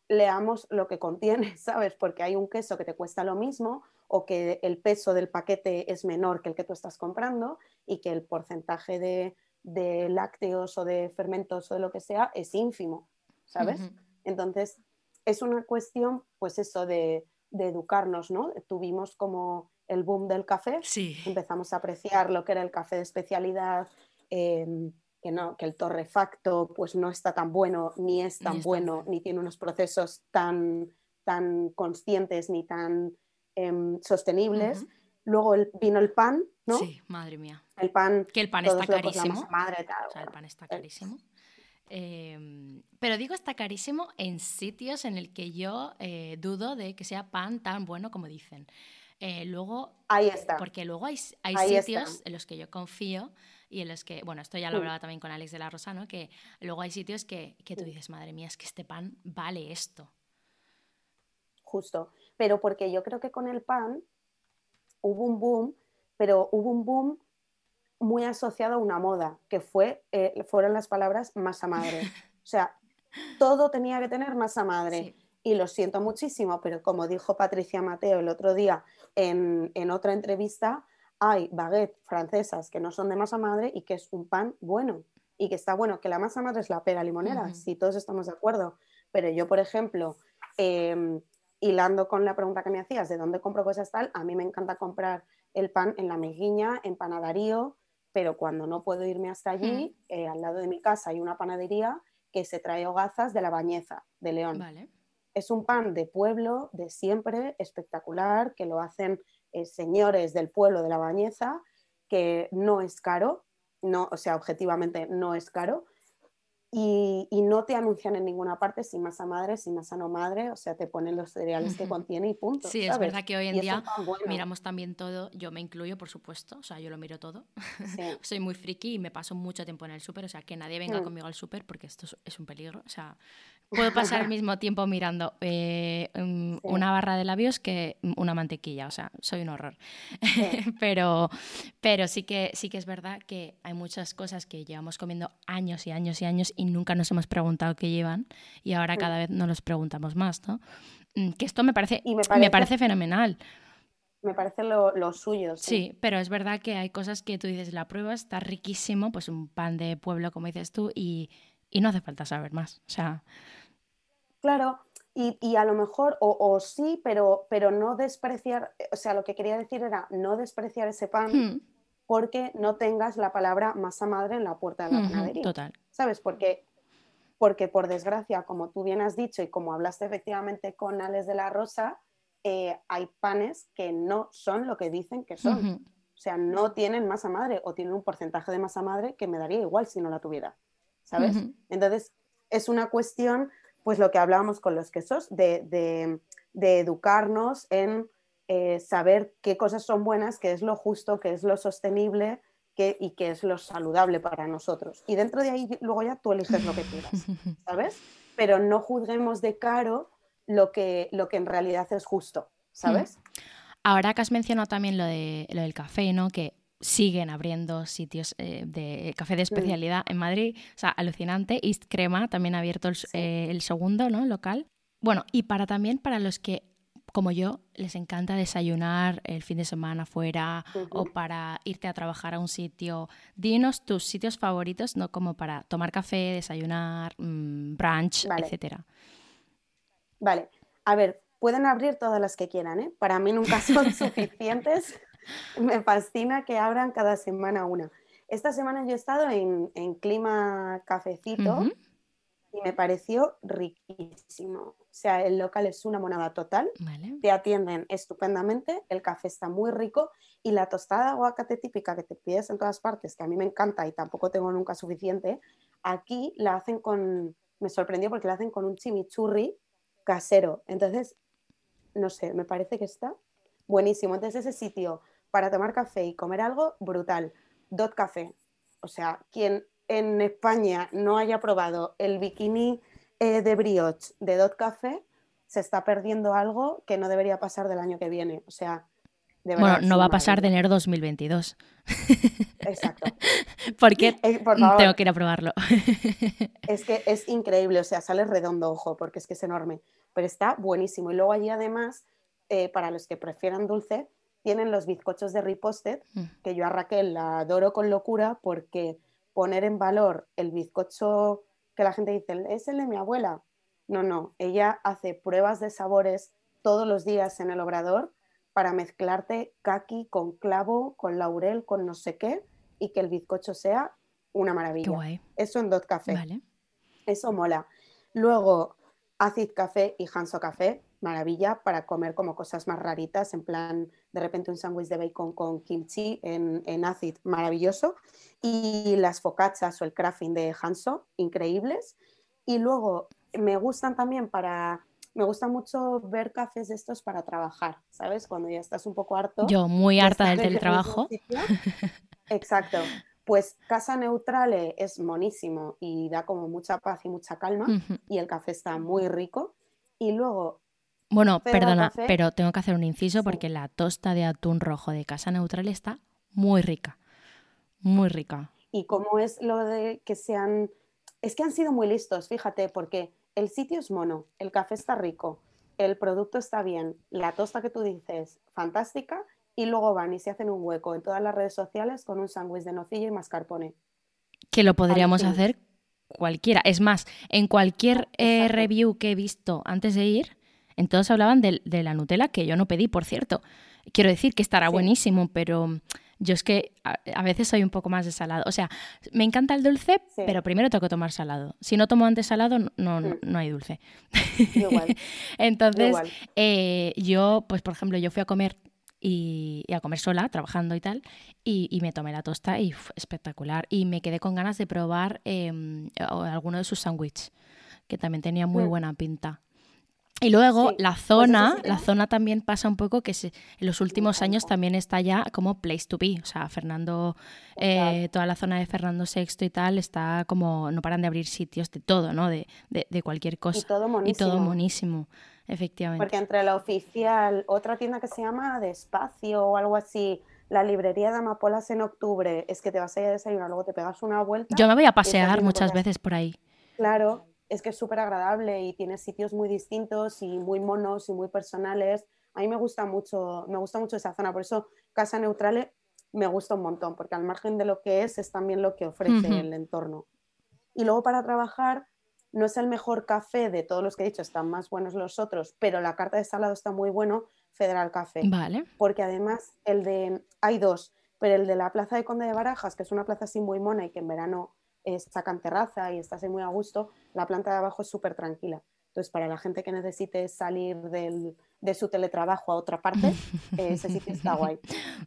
leamos lo que contiene, [LAUGHS] ¿sabes? Porque hay un queso que te cuesta lo mismo o que el peso del paquete es menor que el que tú estás comprando y que el porcentaje de, de lácteos o de fermentos o de lo que sea es ínfimo, ¿sabes? Entonces, es una cuestión, pues eso, de, de educarnos, ¿no? Tuvimos como el boom del café, Sí. empezamos a apreciar lo que era el café de especialidad, eh, que, no, que el torrefacto pues no está tan bueno, ni es tan bueno. ni tiene unos procesos tan, tan conscientes ni tan em, sostenibles. Luego el- vino el pan, ¿no? Sí, madre mía. El pan, Que el pan está carísimo. madre, tal, O sea, el pan está carísimo. Eh, pero digo está carísimo en sitios en el que yo eh, dudo de que sea pan tan bueno como dicen. Eh, luego, Ahí está. porque luego hay, hay Ahí sitios está. en los que yo confío y en los que, bueno, esto ya lo Mm. hablaba también con Alex de la Rosa, ¿no? Que luego hay sitios que, que tú dices, madre mía, es que este pan vale esto. Justo. Pero porque yo creo que con el pan hubo un boom, pero hubo un boom muy asociado a una moda, que fue, eh, fueron las palabras masa madre. O sea, [LAUGHS] todo tenía que tener masa madre. Sí. Y lo siento muchísimo, pero como dijo Patricia Mateo el otro día en, en otra entrevista, hay baguettes francesas que no son de masa madre y que es un pan bueno. Y que está bueno, que la masa madre es la pera limonera, si todos estamos de acuerdo. Pero yo, por ejemplo, em, hilando con la pregunta que me hacías de dónde compro cosas tal, a mí me encanta comprar el pan en la Meguiña, en Panadarío, pero cuando no puedo irme hasta allí, eh, al lado de mi casa hay una panadería que se trae hogazas de la Bañeza, de León. Es un pan de pueblo, de siempre, espectacular, que lo hacen eh, señores del pueblo de la Bañeza, que no es caro, no, o sea, objetivamente no es caro, y, no te anuncian en ninguna parte sin masa madre, sin masa no madre, o sea, te ponen los cereales que contiene y punto. Sí, es verdad que hoy en día miramos también todo, yo me incluyo, por supuesto, o sea, yo lo miro todo. [LAUGHS] Soy muy friki y me paso mucho tiempo en el súper, o sea, que nadie venga mm. conmigo al súper porque esto es un peligro, o sea, puedo [LAUGHS] pasar el mismo tiempo mirando eh, una barra de labios que una mantequilla, o sea, soy un horror. [LAUGHS] pero pero sí, que, sí que es verdad que hay muchas cosas que llevamos comiendo años y años y años y nunca nos hemos preguntado qué llevan y ahora cada vez nos los preguntamos más, ¿no? Mm, que esto me parece, me parece, fenomenal. Me parece lo, suyo. Sí. sí. pero es verdad que hay cosas que tú dices, la prueba está riquísimo, pues un pan de pueblo, como dices tú, y, y no hace falta saber más. O sea, Claro, y, a lo mejor, o, sí, pero, pero no despreciar, o sea, lo que quería decir era no despreciar ese pan hmm. porque no tengas la palabra masa madre en la puerta de la panadería. Total. ¿Sabes? Porque, porque por desgracia, como tú bien has dicho y como hablaste efectivamente con Alex de la Rosa, eh, hay panes que no son lo que dicen que son. O sea, no tienen masa madre o tienen un porcentaje de masa madre que me daría igual si no la tuviera. ¿Sabes? Entonces, es una cuestión pues lo que hablábamos con los quesos, de, educarnos en eh, saber qué cosas son buenas, qué es lo justo, qué es lo sostenible qué, y qué es lo saludable para nosotros. Y dentro de ahí luego ya tú eliges lo que quieras, [LAUGHS] ¿sabes? Pero no juzguemos de caro lo que, lo que en realidad es justo, ¿sabes? Ahora que has mencionado también lo, de, lo del café, ¿no? Que siguen abriendo sitios eh, de café de especialidad en Madrid. O sea, alucinante. East Crema también ha abierto el, eh, el, segundo, ¿no? Local. Bueno, y para también para los que, como yo, les encanta desayunar el fin de semana fuera o para irte a trabajar a un sitio. Dinos tus sitios favoritos, ¿no? Como para tomar café, desayunar, mm, brunch, etcétera. Vale. A ver, pueden abrir todas las que quieran, ¿eh? Para mí nunca son [LAUGHS] suficientes. Me fascina que abran cada semana una. Esta semana yo he estado en, clima cafecito y me pareció riquísimo. O sea, el local es una monada total. Te atienden estupendamente, el café está muy rico y la tostada de aguacate típica que te pides en todas partes, que a mí me encanta y tampoco tengo nunca suficiente, aquí la hacen con, me sorprendió porque la hacen con un chimichurri casero. Entonces, no sé, me parece que está buenísimo. Entonces ese sitio para tomar café y comer algo, brutal. Dot Café. O sea, quien en España no haya probado el bikini eh, de brioche de Dot Café, se está perdiendo algo que no debería pasar del año que viene. O sea, de bueno, no va a pasar de enero 2022. Exacto. [LAUGHS] porque eh, tengo que ir a probarlo. [LAUGHS] es que es increíble, o sea, sale redondo, ojo, porque es que es enorme, pero está buenísimo. Y luego allí además, eh, para los que prefieran dulce, tienen los bizcochos de Riposted, mm. que yo a Raquel la adoro con locura porque poner en valor el bizcocho que la gente dice, es el de mi abuela. No, no, ella hace pruebas de sabores todos los días en el obrador para mezclarte kaki con clavo, con laurel, con no sé qué, y que el bizcocho sea una maravilla. Eso en Dot Café. Eso mola. Luego, Acid Café y Hanso Café, maravilla para comer como cosas más raritas, en plan de repente un sándwich de bacon con kimchi en, en acid, maravilloso. Y las focaccias o el crafting de Hanso, increíbles. Y luego me gustan también para me gusta mucho ver cafés de estos para trabajar, ¿sabes? Cuando ya estás un poco harto. Yo, muy harta del teletrabajo. [LAUGHS] Exacto. Pues Casa Neutrale es monísimo y da como mucha paz y mucha calma y el café está muy rico. Y luego bueno, perdona, pero tengo que hacer un inciso porque la tosta de atún rojo de Casa Neutral está muy rica. Muy rica. Y cómo es lo de que sean. Es que han sido muy listos, fíjate, porque el sitio es mono, el café está rico, el producto está bien, la tosta que tú dices, fantástica, y luego van y se hacen un hueco en todas las redes sociales con un sándwich de nocilla y mascarpone. Que lo podríamos hacer cualquiera. Es más, en cualquier eh, review que he visto antes de ir, En todos hablaban de, de la Nutella, que yo no pedí, por cierto. Quiero decir que estará buenísimo, pero yo es que a, veces soy un poco más de salado. O sea, me encanta el dulce, pero primero tengo que tomar salado. Si no tomo antes salado, no, no, mm. hay dulce. Igual. [LAUGHS] Entonces, eh, yo, pues por ejemplo, yo fui a comer y, a comer sola, trabajando y tal, y, me tomé la tosta y fue espectacular. Y me quedé con ganas de probar eh, alguno de sus sándwiches, que también tenía muy mm. buena pinta. Y luego la pues zona, la zona también pasa un poco que en los últimos años también está ya como place to be. O sea, Fernando, eh, toda la zona de Fernando VI y tal está como, no paran de abrir sitios de todo, ¿no? De, de, cualquier cosa. Y todo monísimo. Y todo monísimo, efectivamente. Porque entre la oficial, otra tienda que se llama Despacio o algo así, la librería de Amapolas en octubre, es que te vas a ir a desayunar, luego te pegas una vuelta. Yo me voy a pasear muchas veces por ahí. Claro, es que es súper agradable y tiene sitios muy distintos y muy monos y muy personales. A mí me gusta mucho, me gusta mucho esa zona, por eso Casa Neutrale me gusta un montón, porque al margen de lo que es, es también lo que ofrece el entorno. Y luego para trabajar, no es el mejor café de todos los que he dicho, están más buenos los otros, pero la carta de salado está muy bueno, Federal Café. Vale. Porque además el de, hay dos, pero el de la Plaza de Conde de Barajas, que es una plaza así muy mona y que en verano sacan terraza y estás ahí muy a gusto, la planta de abajo es súper tranquila. Entonces, para la gente que necesite salir de su teletrabajo a otra parte, [LAUGHS] ese sitio está guay.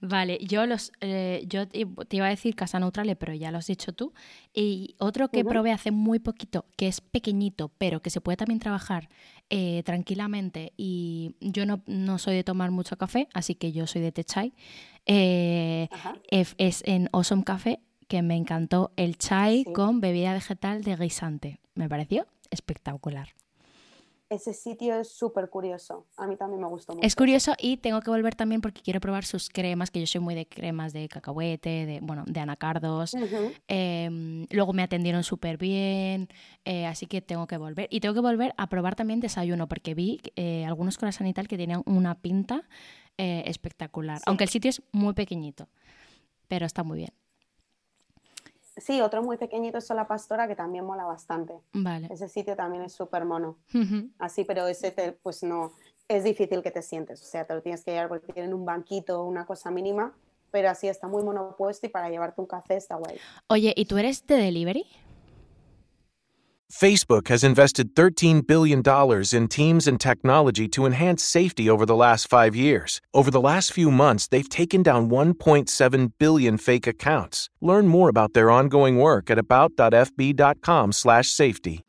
Vale, yo los eh, yo te iba a decir Casa Neutrale, pero ya lo has dicho tú. Y otro que probé hace muy poquito, que es pequeñito, pero que se puede también trabajar eh, tranquilamente. Y yo no, no, soy de tomar mucho café, así que yo soy de Techai. Eh, es en Awesome Café que me encantó el chai con bebida vegetal de guisante. Me pareció espectacular. Ese sitio es súper curioso. A mí también me gustó mucho. Es curioso y tengo que volver también porque quiero probar sus cremas, que yo soy muy de cremas de cacahuete, de, bueno, de anacardos. Em, luego me atendieron súper bien, eh, así que tengo que volver. Y tengo que volver a probar también desayuno, porque vi eh, algunos corazones y tal que tenían una pinta eh, espectacular. Aunque el sitio es muy pequeñito, pero está muy bien. Sí, otro muy pequeñito es La Pastora, que también mola bastante. Vale. Ese sitio también es súper mono. Así, pero ese, pues no, es difícil que te sientes. O sea, te lo tienes que llevar porque tienen un banquito, una cosa mínima, pero así está muy monopuesto y para llevarte un café está guay. Oye, ¿y tú eres de delivery? Facebook has invested $13 billion in teams and technology to enhance safety over the last five years. Over the last few months, they've taken down 1.7 billion fake accounts. Learn more about their ongoing work at about.fb.com/safety.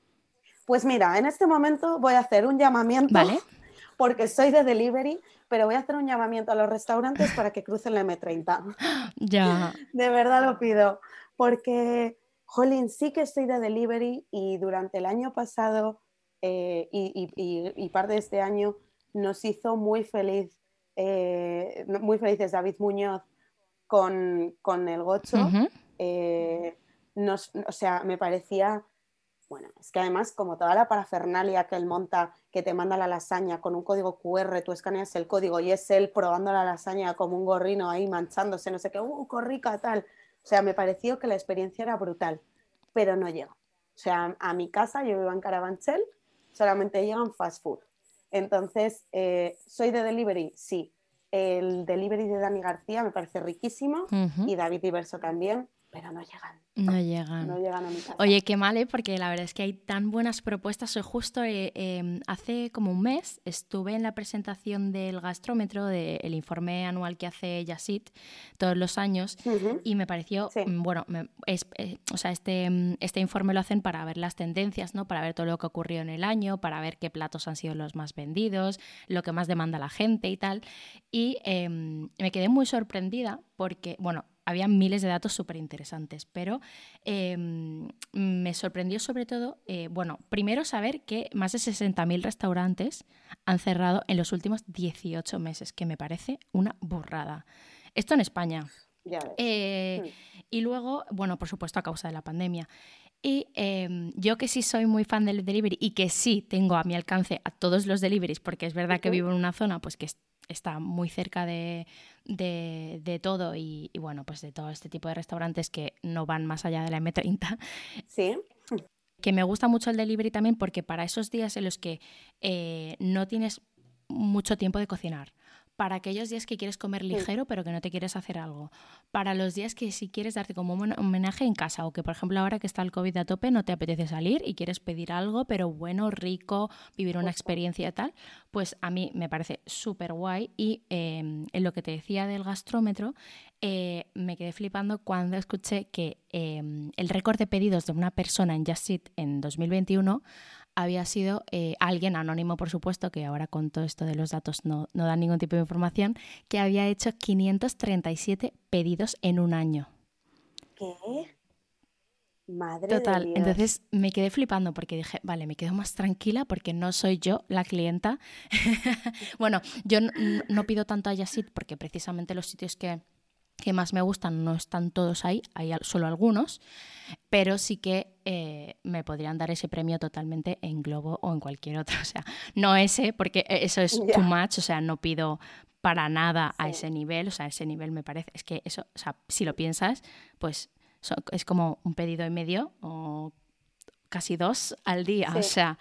Pues mira, en este momento voy a hacer un llamamiento, ¿Vale? [LAUGHS] porque soy de delivery, pero voy a hacer un llamamiento a los restaurantes para que crucen la M30. [GASPS] Ya. [LAUGHS] De verdad lo pido, porque Jolín, sí que estoy de delivery y durante el año pasado eh, y, parte de este año nos hizo muy feliz, eh, muy felices David Muñoz con, el gocho. Eh, o sea, me parecía, bueno, es que además como toda la parafernalia que él monta, que te manda la lasaña con un código QR, tú escaneas el código y es él probando la lasaña como un gorrino ahí manchándose, no sé qué, uh, corrica, tal. O sea, me pareció que la experiencia era brutal, pero no llegó. O sea, a mi casa, yo vivo en Carabanchel, solamente llegan fast food. Entonces, eh, ¿soy de delivery? Sí. El delivery de Dani García me parece riquísimo y David Diverso también, pero no llegan. No llegan. No llegan a mi casa. Oye, qué mal, ¿eh? porque la verdad es que hay tan buenas propuestas. Hoy justo eh, em, hace como un mes estuve en la presentación del gastrómetro, del informe anual que hace Yasit todos los años, y me pareció, mm, bueno, es, eh, o sea, este, mm, este informe lo hacen para ver las tendencias, ¿no? Para ver todo lo que ocurrió en el año, para ver qué platos han sido los más vendidos, lo que más demanda la gente y tal. Y em, me quedé muy sorprendida porque, bueno, había miles de datos súper interesantes, pero em, me sorprendió sobre todo, eh, bueno, primero saber que más de 60.000 restaurantes han cerrado en los últimos 18 meses, que me parece una burrada. Esto en España. Eh, hmm. Y luego, bueno, por supuesto a causa de la pandemia. Y em, yo que sí soy muy fan del delivery y que sí tengo a mi alcance a todos los deliveries, porque es verdad que vivo en una zona pues que está muy cerca de, de, todo y, bueno, pues de todo este tipo de restaurantes que no van más allá de la M30. Sí. Que me gusta mucho el delivery también porque para esos días en los que eh, no tienes mucho tiempo de cocinar para aquellos días que quieres comer ligero pero que no te quieres hacer algo, para los días que si quieres darte como un homenaje en casa o que por ejemplo ahora que está el COVID a tope no te apetece salir y quieres pedir algo pero bueno, rico, vivir una experiencia tal, pues a mí me parece súper guay y em, en lo que te decía del gastrómetro eh, me quedé flipando cuando escuché que em, el récord de pedidos de una persona en Just Eat en 2021 había sido eh, alguien anónimo, por supuesto, que ahora con todo esto de los datos no, no dan ningún tipo de información, que había hecho 537 pedidos en un año. ¿Qué? Madre Total, de Dios. entonces me quedé flipando porque dije, vale, me quedo más tranquila porque no soy yo la clienta. [LAUGHS] bueno, yo no, no, pido tanto a Yasit porque precisamente los sitios que, que más me gustan no están todos ahí, hay solo algunos, pero sí que eh, me podrían dar ese premio totalmente en Globo o en cualquier otro. [LAUGHS] O sea, no ese, porque eso es Ya. too much, o sea, no pido para nada a ese nivel, o sea, ese nivel me parece, es que eso, o sea, si lo piensas, pues so- es como un pedido y medio o casi dos al día, o sea,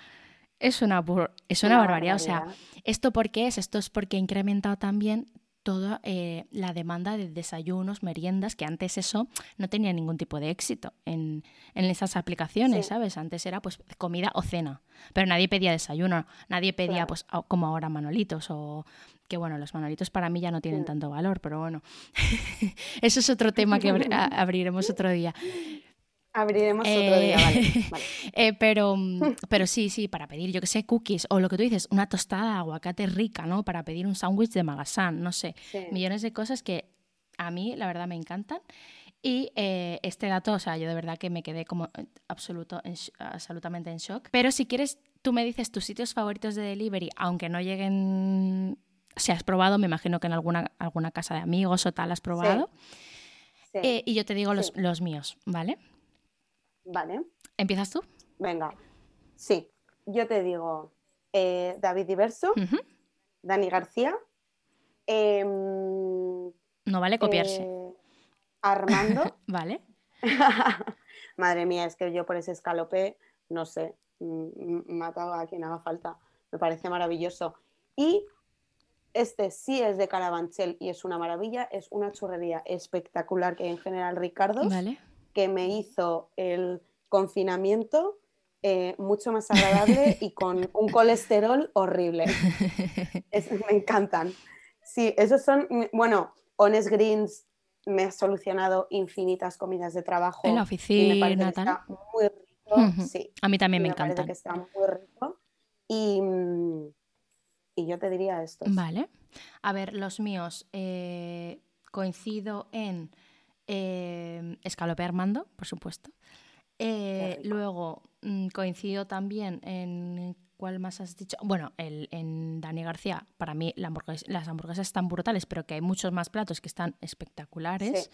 es una, es una, Una barbaridad, o sea. ¿Esto por qué es? Esto es porque ha incrementado también toda eh, la demanda de desayunos, meriendas, que antes eso no tenía ningún tipo de éxito en, en esas aplicaciones, Sí. ¿sabes? Antes era pues comida o cena, pero nadie pedía desayuno, nadie pedía Claro. pues como ahora manolitos o que bueno, los manolitos para mí ya no tienen tanto valor, pero bueno, [LAUGHS] eso es otro tema que abri- abriremos otro día. Abriremos otro día, Eh, vale. [LAUGHS] vale. Eh, pero, mm, [LAUGHS] pero sí, sí, para pedir, yo que sé, cookies o lo que tú dices, una tostada de aguacate rica, ¿no? Para pedir un sándwich de magasán, no sé, Sí. millones de cosas que a mí, la verdad, me encantan. Y eh, este dato, o sea, yo de verdad que me quedé como absoluto, en absolutamente en shock. Pero si quieres, tú me dices tus sitios favoritos de delivery, aunque no lleguen, si has probado, me imagino que en alguna, alguna casa de amigos o tal has probado. Sí. Eh, y yo te digo los, Sí. los míos, ¿vale? Vale. ¿Empiezas tú? Venga. Sí. Yo te digo eh, David Diverso. Dani García, em, No vale copiarse, eh, Armando. [LAUGHS] ¿vale? [LAUGHS] Madre mía, es que yo por ese escalope, no sé, matado a quien haga falta. Me parece maravilloso. Y este sí es de Carabanchel y es una maravilla, es una churrería espectacular que hay en General Ricardo, Vale. Que me hizo el confinamiento eh, mucho más agradable [LAUGHS] y con un colesterol horrible. [LAUGHS] Es- me encantan. Sí, esos son, bueno, Honest Greens me ha solucionado infinitas comidas de trabajo. En la y me parece oficina, que está muy rico. Sí, A mí también me que está muy rico. Y, y yo te diría estos. Vale. A ver, los míos. eh, coincido en eh, Escalope Armando, por supuesto. Eh, luego mm, coincido también en. ¿Cuál más has dicho? Bueno, el, en Dani García, para mí la hamburgues- las hamburguesas están brutales, pero que hay muchos más platos que están espectaculares. Sí.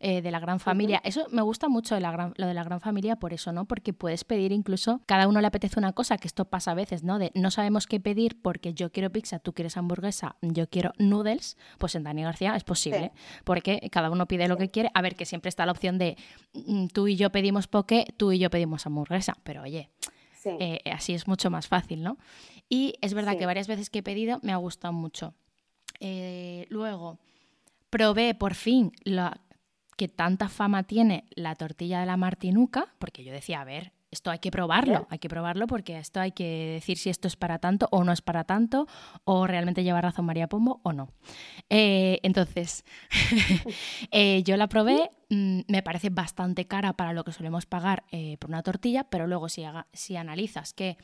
eh, de la gran familia. Eso me gusta mucho de la gran- lo de la gran familia por eso, ¿no? Porque puedes pedir incluso, cada uno le apetece una cosa, que esto pasa a veces, ¿no? De no sabemos qué pedir porque yo quiero pizza, tú quieres hamburguesa, yo quiero noodles, pues en Dani García es posible, porque cada uno pide lo que quiere. A ver, que siempre está la opción de mm, tú y yo pedimos poke, tú y yo pedimos hamburguesa, pero oye, Sí. eh, así es mucho más fácil, ¿no? Y es verdad Sí. que varias veces que he pedido me ha gustado mucho. Eh, luego, probé por fin la que tanta fama tiene la tortilla de la martinuca, porque yo decía, a ver, esto hay que probarlo, hay que probarlo porque esto hay que decir si esto es para tanto o no es para tanto, o realmente lleva razón María Pombo o no. Eh, entonces, [LAUGHS] eh, yo la probé, mm, me parece bastante cara para lo que solemos pagar eh, por una tortilla, pero luego si, haga- si analizas que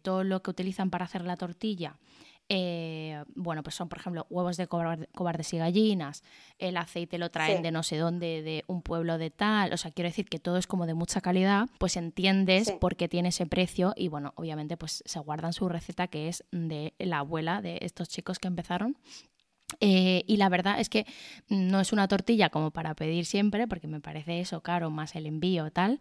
todo lo que utilizan para hacer la tortilla, eh, bueno, pues son, por ejemplo, huevos de cobar- cobardes y gallinas, el aceite lo traen Sí. de no sé dónde, de un pueblo de tal, o sea, quiero decir que todo es como de mucha calidad, pues entiendes Sí. por qué tiene ese precio y bueno, obviamente pues se guardan su receta que es de la abuela de estos chicos que empezaron. Eh, y la verdad es que no es una tortilla como para pedir siempre, porque me parece eso caro, más el envío tal,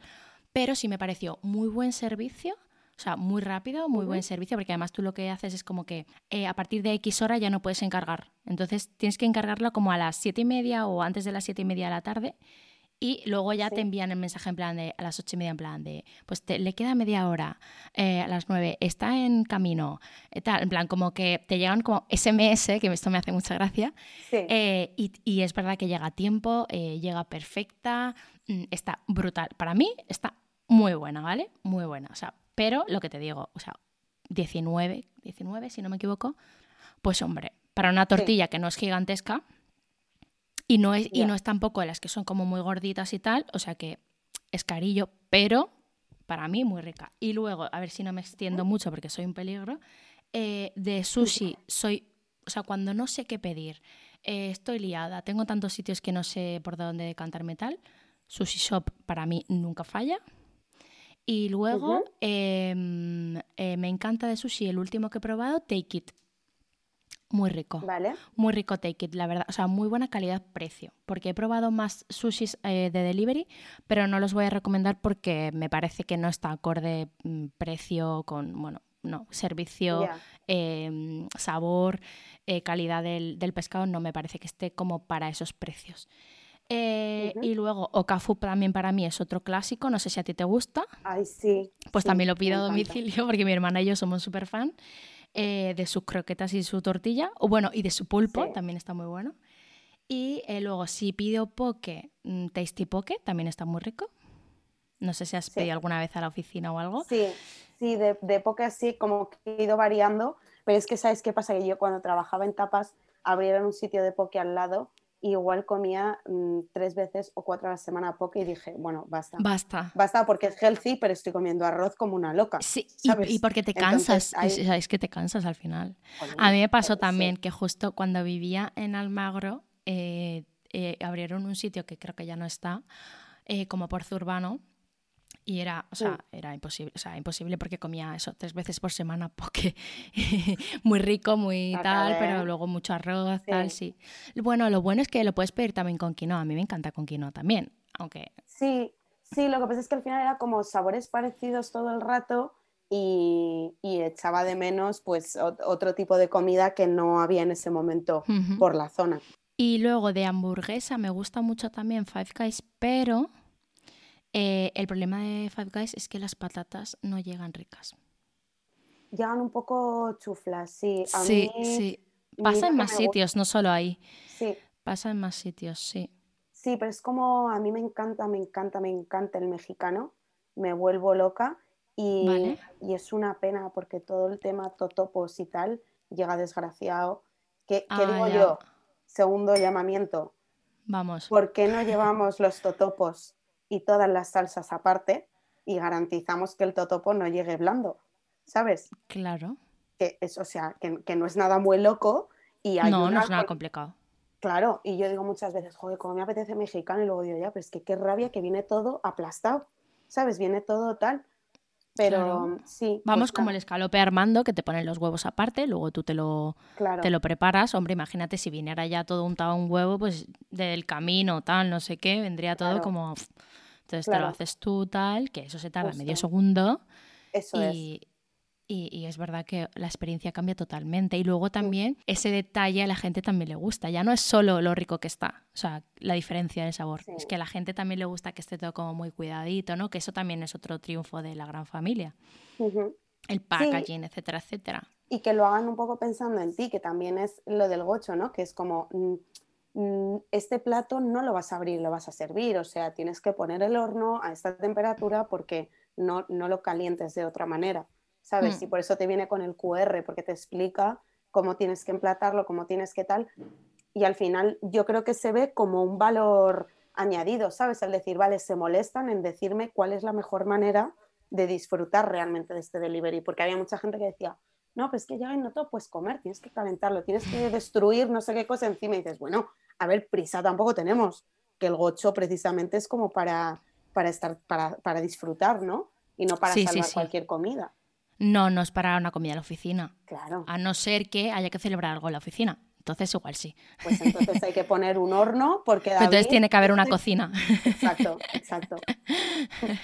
pero sí me pareció muy buen servicio. O sea, muy rápido, muy buen servicio, porque además tú lo que haces es como que eh, a partir de X hora ya no puedes encargar. Entonces tienes que encargarlo como a las siete y media o antes de las siete y media de la tarde y luego ya te envían el mensaje en plan de a las ocho y media en plan de pues te, le queda media hora eh, a las nueve está en camino eh, tal en plan como que te llegan como SMS que esto me hace mucha gracia eh, y, y, es verdad que llega a tiempo llega perfecta mm, está brutal. Para mí está muy buena vale muy buena o sea pero lo que te digo o sea 19 19 si no me equivoco pues hombre para una tortilla que no es gigantesca y no es, y no es tampoco las que son como muy gorditas y tal, o sea que es carillo, pero para mí muy rica. Y luego, a ver si no me extiendo mucho porque soy un peligro, eh, de sushi soy, o sea, cuando no sé qué pedir, eh, estoy liada, tengo tantos sitios que no sé por dónde decantarme tal, Sushi Shop para mí nunca falla. Y luego em, eh, me encanta de sushi el último que he probado, Take It. Muy rico. Vale. Muy rico Take It, la verdad. O sea, muy buena calidad-precio. Porque he probado más sushis eh, de delivery, pero no los voy a recomendar porque me parece que no está acorde mm, precio con, bueno, no, servicio, em, sabor, eh, calidad del, pescado, no me parece que esté como para esos precios. Eh, y luego Okafu también para mí es otro clásico, no sé si a ti te gusta. Ay, sí. Pues también lo pido a domicilio porque mi hermana y yo somos súper fan. Eh, de sus croquetas y su tortilla, o bueno, y de su pulpo, también está muy bueno. Y eh, luego, si pido poke, mm, tasty poke, también está muy rico. No sé si has pedido alguna vez a la oficina o algo. Sí, sí, de, de poke así, como que he ido variando, pero es que ¿sabes qué pasa? Que yo cuando trabajaba en tapas, abrieron un sitio de poke al lado igual comía mm, tres veces o cuatro a la semana poco y dije, bueno, basta. Basta. Basta porque es healthy, pero estoy comiendo arroz como una loca. Sí, y, porque te cansas, es que te cansas al final. a mí me pasó también que justo cuando vivía en Almagro, eh, eh, abrieron un sitio que creo que ya no está, eh, como por Zurbano, y era, o sea, era imposible, o sea, imposible porque comía eso tres veces por semana, porque [LAUGHS] muy rico, muy tal, pero luego mucho arroz, tal, sí. Bueno, lo bueno es que lo puedes pedir también con quinoa, a mí me encanta con quinoa también, aunque... Sí, sí, lo que pasa es que al final era como sabores parecidos todo el rato y, echaba de menos pues otro tipo de comida que no había en ese momento por la zona. Y luego de hamburguesa me gusta mucho también Five Guys, pero eh, el problema de Five Guys es que las patatas no llegan ricas. Llegan un poco chuflas, sí. sí, sí. Pasa en más sitios, no solo ahí. Sí. Pasa en más sitios, sí. Sí, pero es como a mí me encanta, me encanta, me encanta el mexicano. Me vuelvo loca y, y es una pena porque todo el tema totopos y tal llega desgraciado. ¿Qué, ah, digo yo? Segundo llamamiento. Vamos. ¿Por qué no llevamos los totopos y todas las salsas aparte y garantizamos que el totopo no llegue blando, ¿sabes? Claro. Que es, o sea, que, no es nada muy loco y hay No, no es nada complicado. Claro, y yo digo muchas veces, joder, como me apetece mexicano, y luego digo, ya, pero es que qué rabia que viene todo aplastado, ¿sabes? Viene todo tal. Pero sí. Vamos pues como el escalope Armando, que te ponen los huevos aparte, luego tú te lo, te lo preparas. Hombre, imagínate si viniera ya todo untado un huevo, pues del camino, tal, no sé qué, vendría todo como. Entonces te lo haces tú tal, que eso se tarda medio segundo. Eso y, Y, es verdad que la experiencia cambia totalmente. Y luego también ese detalle a la gente también le gusta. Ya no es solo lo rico que está, o sea, la diferencia de sabor. Es que a la gente también le gusta que esté todo como muy cuidadito, ¿no? Que eso también es otro triunfo de la gran familia. El packaging, etcétera, etcétera. Y que lo hagan un poco pensando en ti, que también es lo del gocho, ¿no? Que es como mm, Mm, este plato no lo vas a abrir, lo vas a servir, o sea, tienes que poner el horno a esta temperatura porque no, no lo calientes de otra manera, ¿sabes? Mm. Y por eso te viene con el QR, porque te explica cómo tienes que emplatarlo, cómo tienes que tal, y al final yo creo que se ve como un valor añadido, ¿sabes? Al decir, vale, se molestan en decirme cuál es la mejor manera de disfrutar realmente de este delivery, porque había mucha gente que decía, no, pues que ya no todo puedes comer, tienes que calentarlo, tienes que destruir no sé qué cosa encima y dices, bueno, a ver, prisa tampoco tenemos, que el gocho precisamente es como para, para estar, para, para disfrutar, ¿no? Y no para salvar cualquier comida. No, no es para una comida en la oficina. Claro. A no ser que haya que celebrar algo en la oficina. Entonces igual sí. Pues entonces hay que poner un horno porque entonces tiene que haber una [LAUGHS] cocina. Exacto, exacto.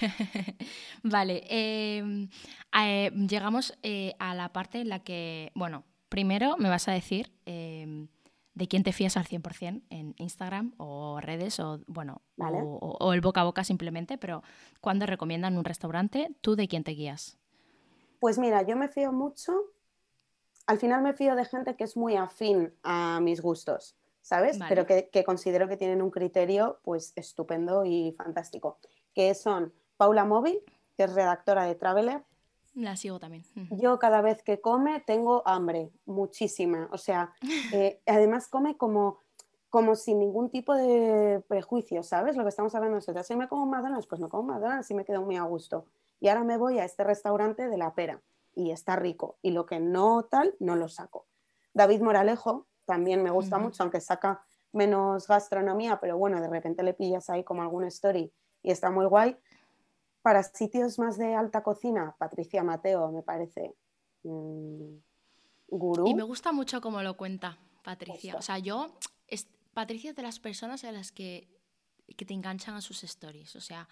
[LAUGHS] vale, em, eh, llegamos eh, a la parte en la que, bueno, primero me vas a decir em, de quién te fías al 100% en Instagram o redes o, bueno, o, el boca a boca simplemente, pero cuando recomiendan un restaurante, ¿tú de quién te guías? Pues mira, yo me fío mucho, al final me fío de gente que es muy afín a mis gustos, ¿sabes? Pero que, que, considero que tienen un criterio pues estupendo y fantástico, que son Paula Móvil, que es redactora de Traveler, la sigo también. Yo cada vez que come tengo hambre, muchísima. O sea, [LAUGHS] eh, además come como, como sin ningún tipo de prejuicio, ¿sabes? Lo que estamos hablando nosotros. Si me como McDonald's, pues me como McDonald's y me quedo muy a gusto. Y ahora me voy a este restaurante de la pera y está rico. Y lo que no tal, no lo saco. David Moralejo también me gusta mucho, aunque saca menos gastronomía, pero bueno, de repente le pillas ahí como alguna story y está muy guay. Para sitios más de alta cocina, Patricia Mateo me parece mm, gurú. Y me gusta mucho cómo lo cuenta Patricia. O sea, yo, Patricia es de las personas a las que, te enganchan a sus stories. O sea,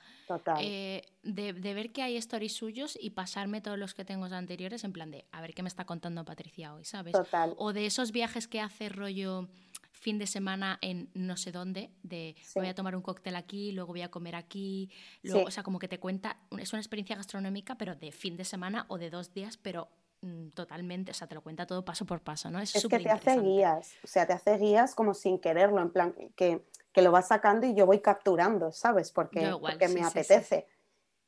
eh, de, ver que hay stories suyos y pasarme todos los que tengo anteriores en plan de a ver qué me está contando Patricia hoy, ¿sabes? O de esos viajes que hace rollo fin de semana en no sé dónde, de voy a tomar un cóctel aquí, luego voy a comer aquí, luego, o sea, como que te cuenta, es una experiencia gastronómica, pero de fin de semana o de dos días, pero totalmente, o sea, te lo cuenta todo paso por paso, ¿no? Es, que te hace guías, o sea, te hace guías como sin quererlo, en plan que, que lo vas sacando y yo voy capturando, ¿sabes? Porque, porque me apetece.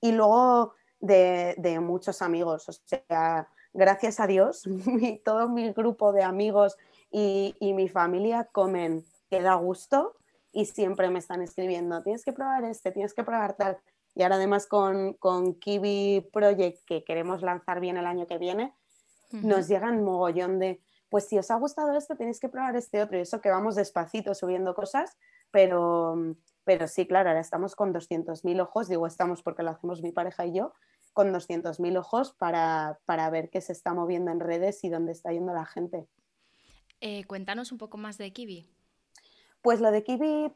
Y luego de, de, muchos amigos, o sea, gracias a Dios, [LAUGHS] todo mi grupo de amigos y, mi familia comen que da gusto y siempre me están escribiendo, tienes que probar este, tienes que probar tal. Y ahora además con, con Kiwi Project, que queremos lanzar bien el año que viene, nos llegan mogollón de, pues si os ha gustado esto, tenéis que probar este otro. Y eso que vamos despacito subiendo cosas, pero, pero sí, claro, ahora estamos con 200.000 ojos, digo estamos porque lo hacemos mi pareja y yo, con 200.000 ojos para, para ver qué se está moviendo en redes y dónde está yendo la gente. Eh, cuéntanos un poco más de Kiwi. Pues lo de Kiwi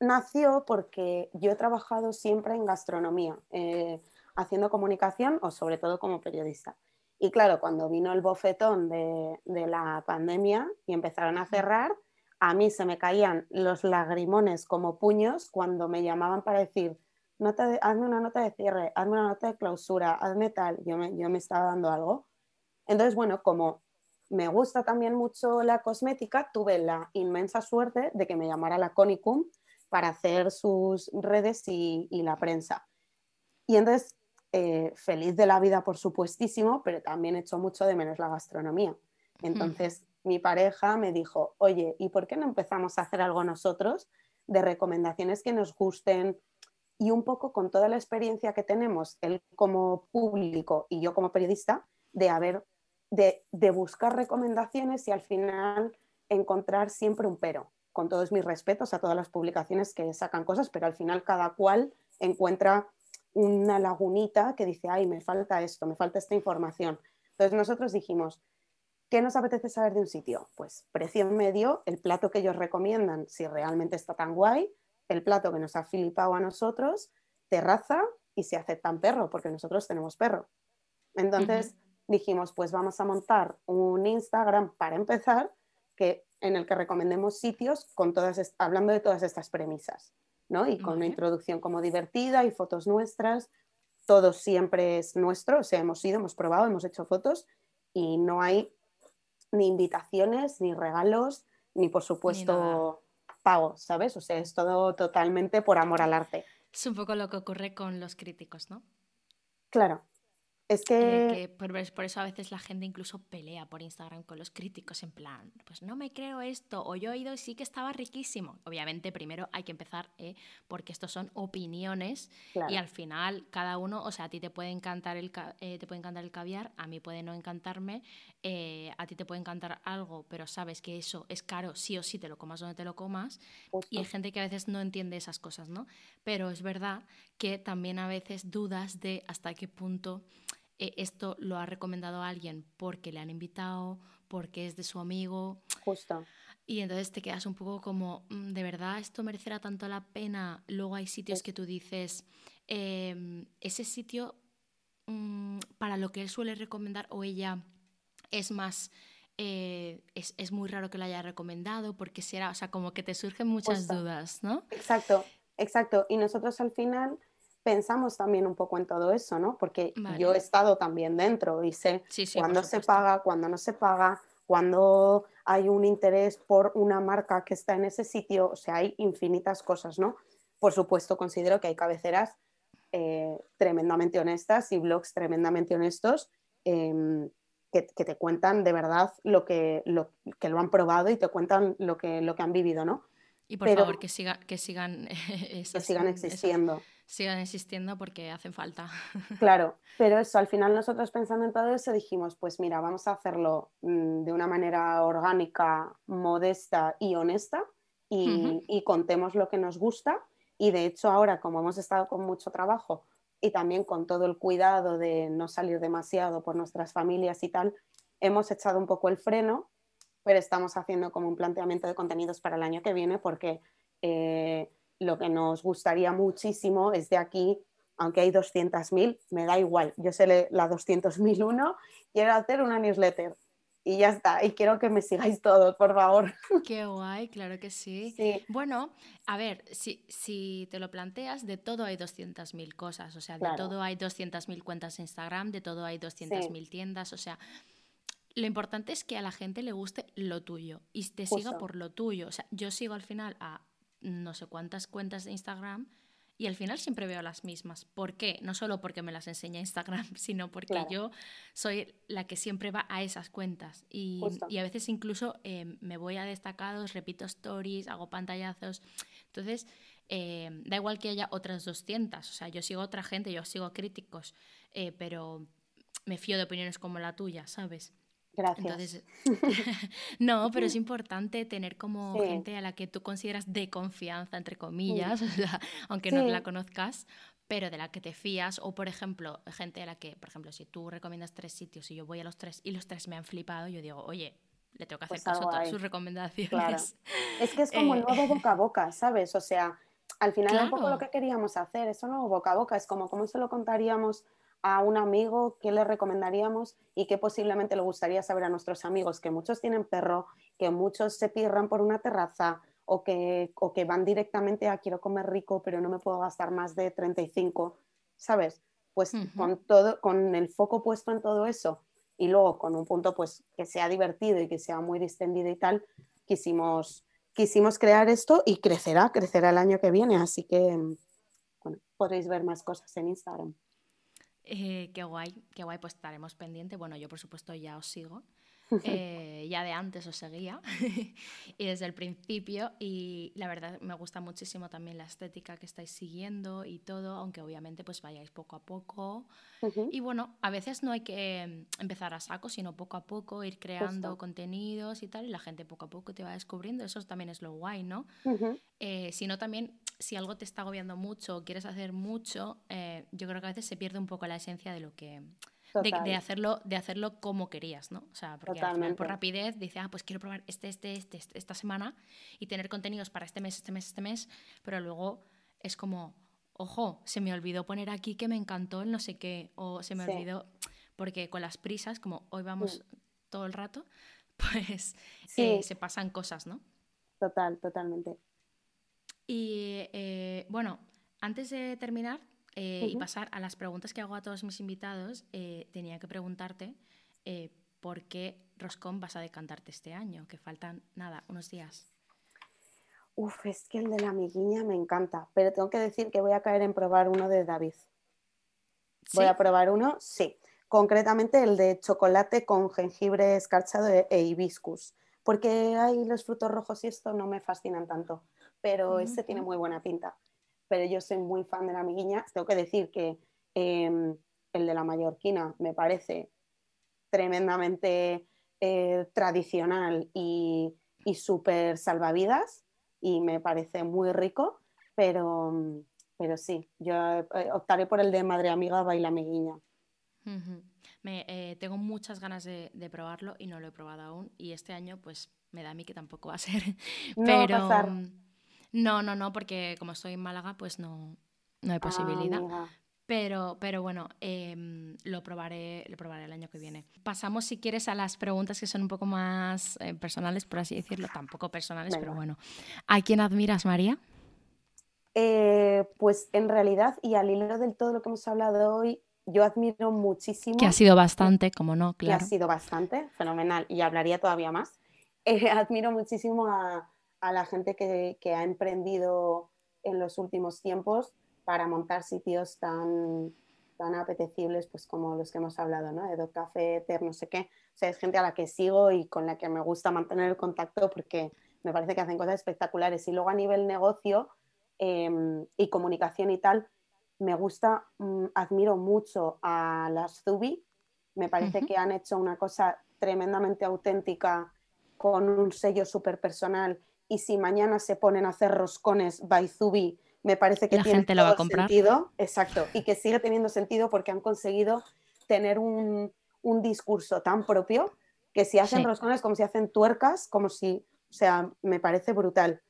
nació porque yo he trabajado siempre en gastronomía, eh, haciendo comunicación o sobre todo como periodista. Y claro, cuando vino el bofetón de, la pandemia y empezaron a cerrar, a mí se me caían los lagrimones como puños cuando me llamaban para decir, hazme una nota de cierre, hazme una nota de clausura, hazme tal, yo me, yo me estaba dando algo. Entonces, bueno, como me gusta también mucho la cosmética, tuve la inmensa suerte de que me llamara la Conicum para hacer sus redes y, la prensa. Y entonces, eh, feliz de la vida, por supuestísimo, pero también echo mucho de menos la gastronomía. Entonces, mi pareja me dijo, oye, ¿y por qué no empezamos a hacer algo nosotros de recomendaciones que nos gusten? Y un poco con toda la experiencia que tenemos, él como público y yo como periodista, de haber de, buscar recomendaciones y al final encontrar siempre un pero, con todos mis respetos a todas las publicaciones que sacan cosas, pero al final cada cual encuentra una lagunita que dice, ay, me falta esto, me falta esta información. Entonces nosotros dijimos, ¿qué nos apetece saber de un sitio? Pues precio medio, el plato que ellos recomiendan, si realmente está tan guay, el plato que nos ha filipado a nosotros, terraza y si aceptan perro, porque nosotros tenemos perro. Entonces, dijimos, pues vamos a montar un Instagram para empezar, que, en el que recomendemos sitios con todas hablando de todas estas premisas, ¿no? Y con una introducción como divertida y fotos nuestras. Todo siempre es nuestro, o sea, hemos ido, hemos probado, hemos hecho fotos y no hay ni invitaciones, ni regalos, ni por supuesto pagos, ¿sabes? O sea, es todo totalmente por amor al arte. Es un poco lo que ocurre con los críticos, ¿no? Claro, es que... por, eso a veces la gente incluso pelea por Instagram con los críticos en plan, pues no me creo esto, o yo he oído y sí que estaba riquísimo. Obviamente primero hay que empezar ¿eh? porque estos son opiniones y al final cada uno, o sea, a ti te puede encantar el, eh, te puede encantar el caviar, a mí puede no encantarme, eh, a ti te puede encantar algo, pero sabes que eso es caro sí o sí, te lo comas donde te lo comas. Y hay gente que a veces no entiende esas cosas, ¿no? Pero es verdad que también a veces dudas de hasta qué punto eh, esto lo ha recomendado a alguien porque le han invitado, porque es de su amigo. Justo. Y entonces te quedas un poco como, mm, ¿de verdad esto merecerá tanto la pena? Luego hay sitios que tú dices, em, ese sitio mm, para lo que él suele recomendar o ella es más eh, es, es, muy raro que lo haya recomendado, porque será, o sea, como que te surgen muchas dudas, ¿no? Exacto, exacto. Y nosotros al final pensamos también un poco en todo eso, ¿no? Porque yo he estado también dentro y sé cuándo se paga, cuándo no se paga, cuando hay un interés por una marca que está en ese sitio, o sea, hay infinitas cosas, ¿no? Por supuesto, considero que hay cabeceras eh, tremendamente honestas y blogs tremendamente honestos em, que, te cuentan de verdad lo que, lo que lo han probado y te cuentan lo que, lo que han vivido, ¿no? Y por favor, que, siga, que sigan, [LAUGHS] que sigan existiendo. Sigan existiendo porque hacen falta. [LAUGHS] Claro, pero eso, al final nosotros pensando en todo eso dijimos, pues mira, vamos a hacerlo mm, de una manera orgánica, modesta y honesta y, y contemos lo que nos gusta. Y de hecho ahora, como hemos estado con mucho trabajo y también con todo el cuidado de no salir demasiado por nuestras familias y tal, hemos echado un poco el freno pero estamos haciendo como un planteamiento de contenidos para el año que viene porque eh, lo que nos gustaría muchísimo es de aquí, aunque hay 200.000, me da igual, yo sé la 200.001, quiero hacer una newsletter y ya está. Y quiero que me sigáis todos, por favor. [LAUGHS] Qué guay, claro que sí. Bueno, a ver, si, si te lo planteas, de todo hay 200.000 cosas. O sea, de todo hay 200.000 cuentas de Instagram, de todo hay 200.000 tiendas. O sea, lo importante es que a la gente le guste lo tuyo y te siga por lo tuyo. O sea, yo sigo al final a no sé cuántas cuentas de Instagram y al final siempre veo las mismas. ¿Por qué? No solo porque me las enseña Instagram, [LAUGHS] sino porque yo soy la que siempre va a esas cuentas. Y, y a veces incluso eh, me voy a destacados, repito stories, hago pantallazos. Entonces, eh, da igual que haya otras 200. O sea, yo sigo a otra gente, yo sigo críticos, eh, pero me fío de opiniones como la tuya, ¿sabes? Gracias. [LAUGHS] [LAUGHS] no, pero es importante tener como gente a la que tú consideras de confianza, entre comillas, [LAUGHS] aunque no la conozcas, pero de la que te fías. O, por ejemplo, gente a la que, por ejemplo, si tú recomiendas tres sitios y yo voy a los tres y los tres me han flipado, yo digo, oye, le tengo que hacer pues caso a todas sus recomendaciones. Es que es como el nuevo eh, boca a boca, ¿sabes? O sea, al final es un poco lo que queríamos hacer, eso nuevo boca a boca, es como cómo se lo contaríamos a un amigo, qué le recomendaríamos y qué posiblemente le gustaría saber a nuestros amigos, que muchos tienen perro, que muchos se pirran por una terraza o que, o que van directamente a quiero comer rico, pero no me puedo gastar más de 35, ¿sabes? Pues con, todo, con el foco puesto en todo eso y luego con un punto pues que sea divertido y que sea muy distendido y tal, quisimos, quisimos crear esto y crecerá, crecerá el año que viene, así que bueno, podréis ver más cosas en Instagram. Eh, qué guay, qué guay, pues estaremos pendientes. Bueno, yo por supuesto ya os sigo. [LAUGHS] Eh, ya de antes os seguía. [LAUGHS] Y desde el principio. Y la verdad me gusta muchísimo también la estética que estáis siguiendo y todo, aunque obviamente pues vayáis poco a poco. Y bueno, a veces no hay que empezar a saco, sino poco a poco ir creando contenidos y tal y la gente poco a poco te va descubriendo, eso también es lo guay, ¿no? Eh, sino también si algo te está agobiando mucho o quieres hacer mucho, eh, yo creo que a veces se pierde un poco la esencia de lo que... De, hacerlo, de hacerlo como querías, ¿no? O sea, porque al final por rapidez dice, ah, pues quiero probar este, este, este, este, esta semana y tener contenidos para este mes, este mes, este mes, pero luego es como, ojo, se me olvidó poner aquí que me encantó el no sé qué, o se me olvidó, porque con las prisas, como hoy vamos todo el rato, [LAUGHS] pues eh, se pasan cosas, ¿no? Total, totalmente. Y eh, bueno, antes de terminar eh, y pasar a las preguntas que hago a todos mis invitados, eh, tenía que preguntarte por qué Roscón vas a decantarte este año, que faltan nada, unos días. Uf, es que el de la amiguiña me encanta, pero tengo que decir que voy a caer en probar uno de David. Voy a probar uno, sí. Concretamente el de chocolate con jengibre escarchado e, e hibiscus, porque hay los frutos rojos y esto no me fascinan tanto pero ese tiene muy buena pinta. Pero yo soy muy fan de la amiguiña. Tengo que decir que em, el de la mallorquina me parece tremendamente eh, tradicional y, y súper salvavidas y me parece muy rico, pero, pero sí, yo eh, optaré por el de Madre Amiga Baila Amiguiña. me, eh, tengo muchas ganas de, de, probarlo y no lo he probado aún y este año pues me da a mí que tampoco va a ser. pero, va no, no, no, porque como estoy en Málaga, pues no, no hay posibilidad. Pero, pero bueno, em, lo, probaré, lo probaré el año que viene. Pasamos, si quieres, a las preguntas que son un poco más eh, personales, por así decirlo. Tampoco personales, pero bueno. ¿A quién admiras, María? Eh, pues en realidad, y al hilo del todo lo que hemos hablado hoy, yo admiro muchísimo. Que ha sido bastante, como no, claro. Que ha sido bastante, fenomenal, y hablaría todavía más. [LAUGHS] Eh, admiro muchísimo a, a la gente que, que, ha emprendido en los últimos tiempos para montar sitios tan, tan apetecibles pues como los que hemos hablado, ¿no? De Café, Ter, no sé qué. O sea, es gente a la que sigo y con la que me gusta mantener el contacto porque me parece que hacen cosas espectaculares. Y luego a nivel negocio eh, y comunicación y tal, me gusta, mm, admiro mucho a las Zubi, me parece que han hecho una cosa tremendamente auténtica con un sello súper personal y si mañana se ponen a hacer roscones by Zubi, me parece que tiene todo sentido, exacto, y que sigue teniendo sentido porque han conseguido tener un, un discurso tan propio que si hacen roscones como si hacen tuercas, como si, o sea, me parece brutal.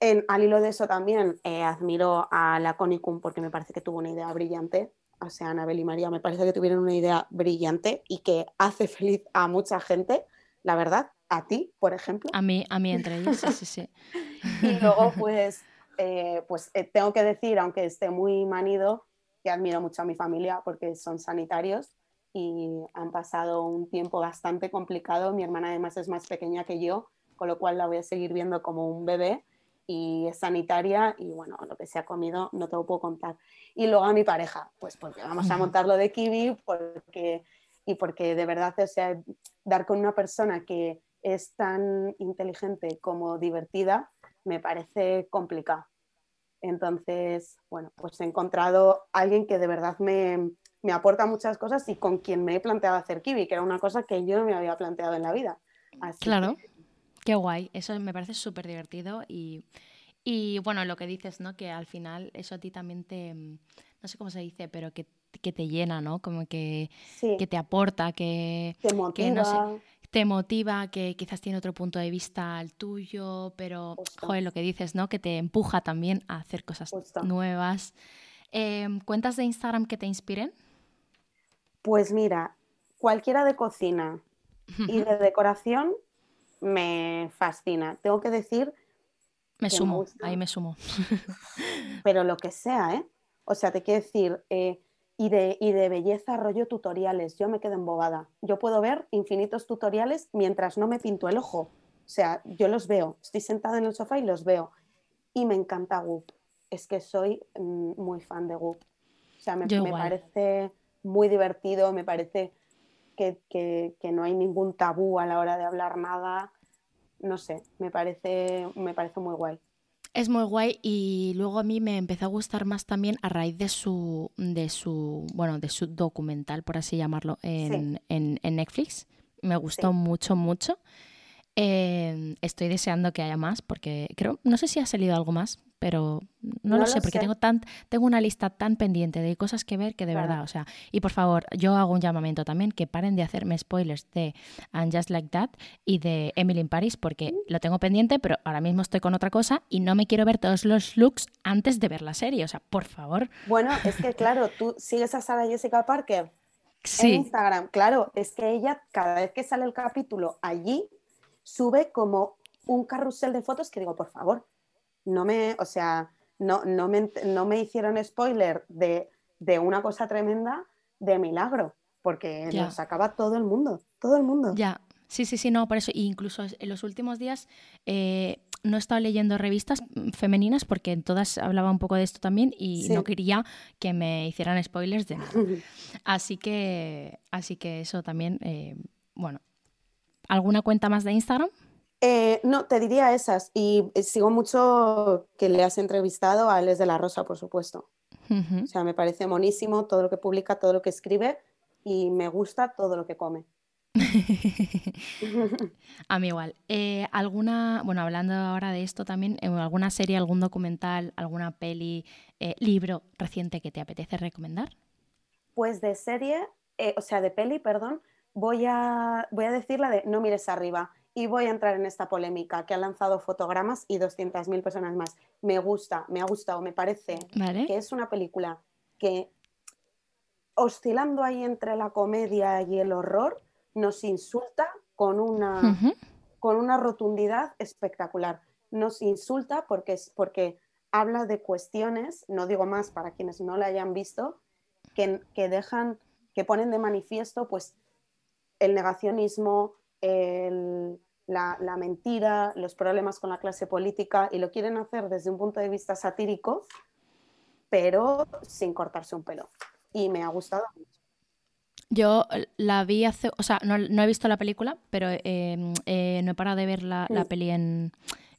En, al hilo de eso también eh, admiro a la Conicum porque me parece que tuvo una idea brillante. O sea, Anabel y María me parece que tuvieron una idea brillante y que hace feliz a mucha gente, la verdad, a ti, por ejemplo. A mí, a mí entre ellos, sí, sí, sí. [LAUGHS] y luego, pues, eh, pues eh, tengo que decir, aunque esté muy manido, que admiro mucho a mi familia porque son sanitarios y han pasado un tiempo bastante complicado. Mi hermana además es más pequeña que yo, con lo cual la voy a seguir viendo como un bebé y es sanitaria y bueno, lo que se ha comido no te lo puedo contar. Y luego a mi pareja, pues porque vamos a montarlo de kiwi porque, y porque de verdad, o sea, dar con una persona que es tan inteligente como divertida me parece complicado. Entonces, bueno, pues he encontrado a alguien que de verdad me, me aporta muchas cosas y con quien me he planteado hacer kiwi, que era una cosa que yo no me había planteado en la vida. claro. Qué guay, eso me parece súper divertido y, y, bueno, lo que dices, ¿no? Que al final eso a ti también te, mm, no sé cómo se dice, pero que, que te llena, ¿no? Como que, que te aporta, que, te motiva. no sé, te motiva, que quizás tiene otro punto de vista al tuyo, pero, joder, lo que dices, ¿no? Que te empuja también a hacer cosas nuevas. Em, ¿Cuentas de Instagram que te inspiren? Pues mira, cualquiera de cocina y de decoración me fascina. Tengo que decir... Me sumo, ahí me sumo. [LAUGHS] Pero lo que sea, ¿eh? O sea, te quiero decir, eh, y, de, y de belleza, rollo tutoriales, yo me quedo embobada. Yo puedo ver infinitos tutoriales mientras no me pinto el ojo. O sea, yo los veo, estoy sentada en el sofá y los veo. Y me encanta Goop. Es que soy mm, muy fan de Goop. O sea, me, me parece muy divertido, me parece que, no hay ningún tabú a la hora de hablar nada. No sé, me parece, me parece muy guay. Es muy guay y luego a mí me empezó a gustar más también a raíz de su, de su, bueno, de su documental, por así llamarlo, en, Netflix. Me gustó mucho, mucho. Eh, estoy deseando que haya más porque creo, no sé si ha salido algo más, pero no, lo, sé, porque Tengo, tan, tengo una lista tan pendiente de cosas que ver que de verdad, o sea, y por favor, yo hago un llamamiento también que paren de hacerme spoilers de And Just Like That y de Emily in Paris, porque mm. lo tengo pendiente, pero ahora mismo estoy con otra cosa y no me quiero ver todos los looks antes de ver la serie, o sea, por favor. Bueno, es que claro, tú sigues a Sara Jessica Parker en Instagram, claro, es que ella cada vez que sale el capítulo allí sube como un carrusel de fotos que digo, por favor, no me, o sea, no, no, me, no me hicieron spoiler de, una cosa tremenda de milagro, porque nos acaba todo el mundo, todo el mundo. Ya, sí, sí, sí, no, por eso, incluso en los últimos días eh, no he estado leyendo revistas femeninas porque en todas hablaba un poco de esto también y no quería que me hicieran spoilers de nada. [LAUGHS] así que, así que eso también, eh, bueno. ¿Alguna cuenta más de Instagram? Eh, no, te diría esas. Y eh, sigo mucho que le has entrevistado a Alex de la Rosa, por supuesto. O sea, me parece monísimo todo lo que publica, todo lo que escribe y me gusta todo lo que come. [LAUGHS] a mí igual. Eh, ¿Alguna, bueno, hablando ahora de esto también, alguna serie, algún documental, alguna peli, libro reciente que te apetece recomendar? Pues de serie, o sea, de peli, perdón, voy a, voy a decir la de No mires arriba y voy a entrar en esta polémica que ha lanzado fotogramas y 200.000 personas más. Me gusta, me ha gustado, me parece que es una película que oscilando ahí entre la comedia y el horror, nos insulta con una, con una rotundidad espectacular. Nos insulta porque, porque habla de cuestiones, no digo más para quienes no la hayan visto, que, que dejan, que ponen de manifiesto pues el negacionismo, la, la, mentira, los problemas con la clase política y lo quieren hacer desde un punto de vista satírico, pero sin cortarse un pelo. Y me ha gustado mucho. Yo la vi hace, o sea, no, no he visto la película, pero eh, eh, no he parado de ver la, la mm. peli en,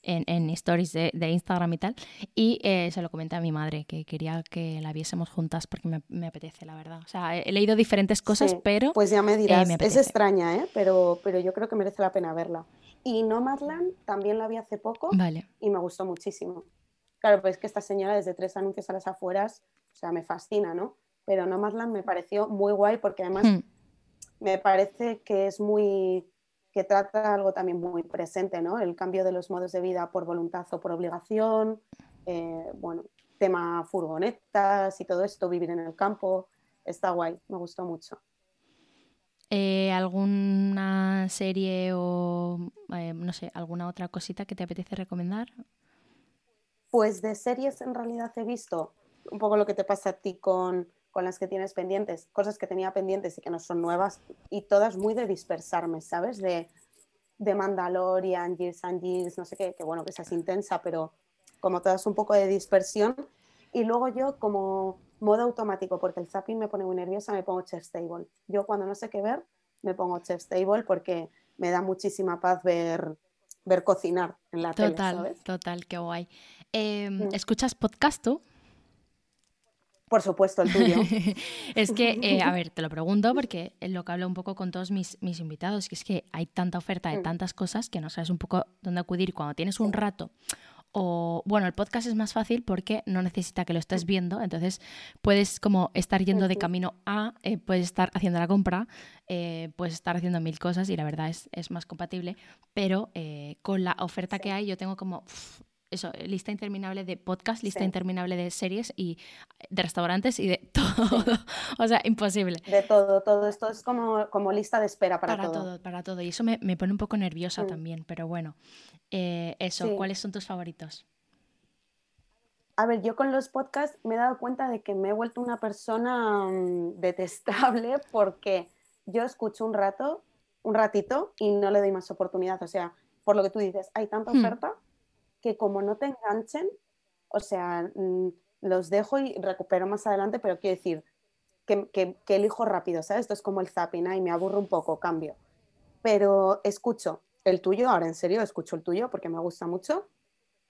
en, stories de, Instagram y tal. Y eh, se lo comenté a mi madre, que quería que la viésemos juntas porque me, apetece, la verdad. O sea, he, leído diferentes cosas, pero... Pues ya me eh, dirás, es extraña, ¿eh? Pero, pero yo creo que merece la pena verla. Y Nomadland también la vi hace poco vale. y me gustó muchísimo. Claro, pues que esta señora desde tres anuncios a las afueras, o sea, me fascina, ¿no? Pero Nomadland me pareció muy guay porque además hmm. me parece que es muy que trata algo también muy presente, ¿no? El cambio de los modos de vida por voluntad o por obligación, eh, bueno, tema furgonetas y todo esto, vivir en el campo, está guay, me gustó mucho. Eh, ¿Alguna serie o, eh, no sé, alguna otra cosita que te apetece recomendar? Pues de series en realidad he visto un poco lo que te pasa a ti con con las que tienes pendientes, cosas que tenía pendientes y que no son nuevas, y todas muy de dispersarme, ¿sabes? De, de Mandalorian, Gears and Gears, no sé qué, que bueno, que esa es intensa, pero como todas un poco de dispersión. Y luego yo como modo automático, porque el zapping me pone muy nerviosa, me pongo Chef Stable. Yo cuando no sé qué ver, me pongo Chef Stable porque me da muchísima paz ver, ver cocinar en la total, tele, ¿sabes? Total, qué guay. Em, mm. ¿Escuchas podcast tú? Por supuesto, el tuyo. [LAUGHS] es que, eh, a ver, te lo pregunto porque es lo que hablo un poco con todos mis, mis invitados, que es que hay tanta oferta de mm. tantas cosas que no sabes un poco dónde acudir cuando tienes un rato. O, bueno, el podcast es más fácil porque no necesita que lo estés mm. viendo, entonces puedes como estar yendo de camino a, eh, puedes estar haciendo la compra, eh, puedes estar haciendo mil cosas y la verdad es, es más compatible, pero con la oferta que hay yo tengo como, eso, lista interminable de podcast, lista interminable de series y de restaurantes y de todo. [LAUGHS] o sea, imposible. De todo, todo. Esto es como, como lista de espera para, para todo. Para todo. Y eso me, pone un poco nerviosa mm. también, pero bueno. Eh, eso, ¿cuáles son tus favoritos? A ver, yo con los podcasts me he dado cuenta de que me he vuelto una persona mm, detestable [LAUGHS] porque yo escucho un rato, un ratito y no le doy más oportunidad. O sea, por lo que tú dices, hay tanta hmm. oferta que como no te enganchen, o sea, mm, los dejo y recupero más adelante, pero quiero decir que, que, elijo rápido, ¿sabes? Esto es como el zapping, y me aburro un poco, cambio. Pero escucho el tuyo, ahora en serio, escucho el tuyo porque me gusta mucho.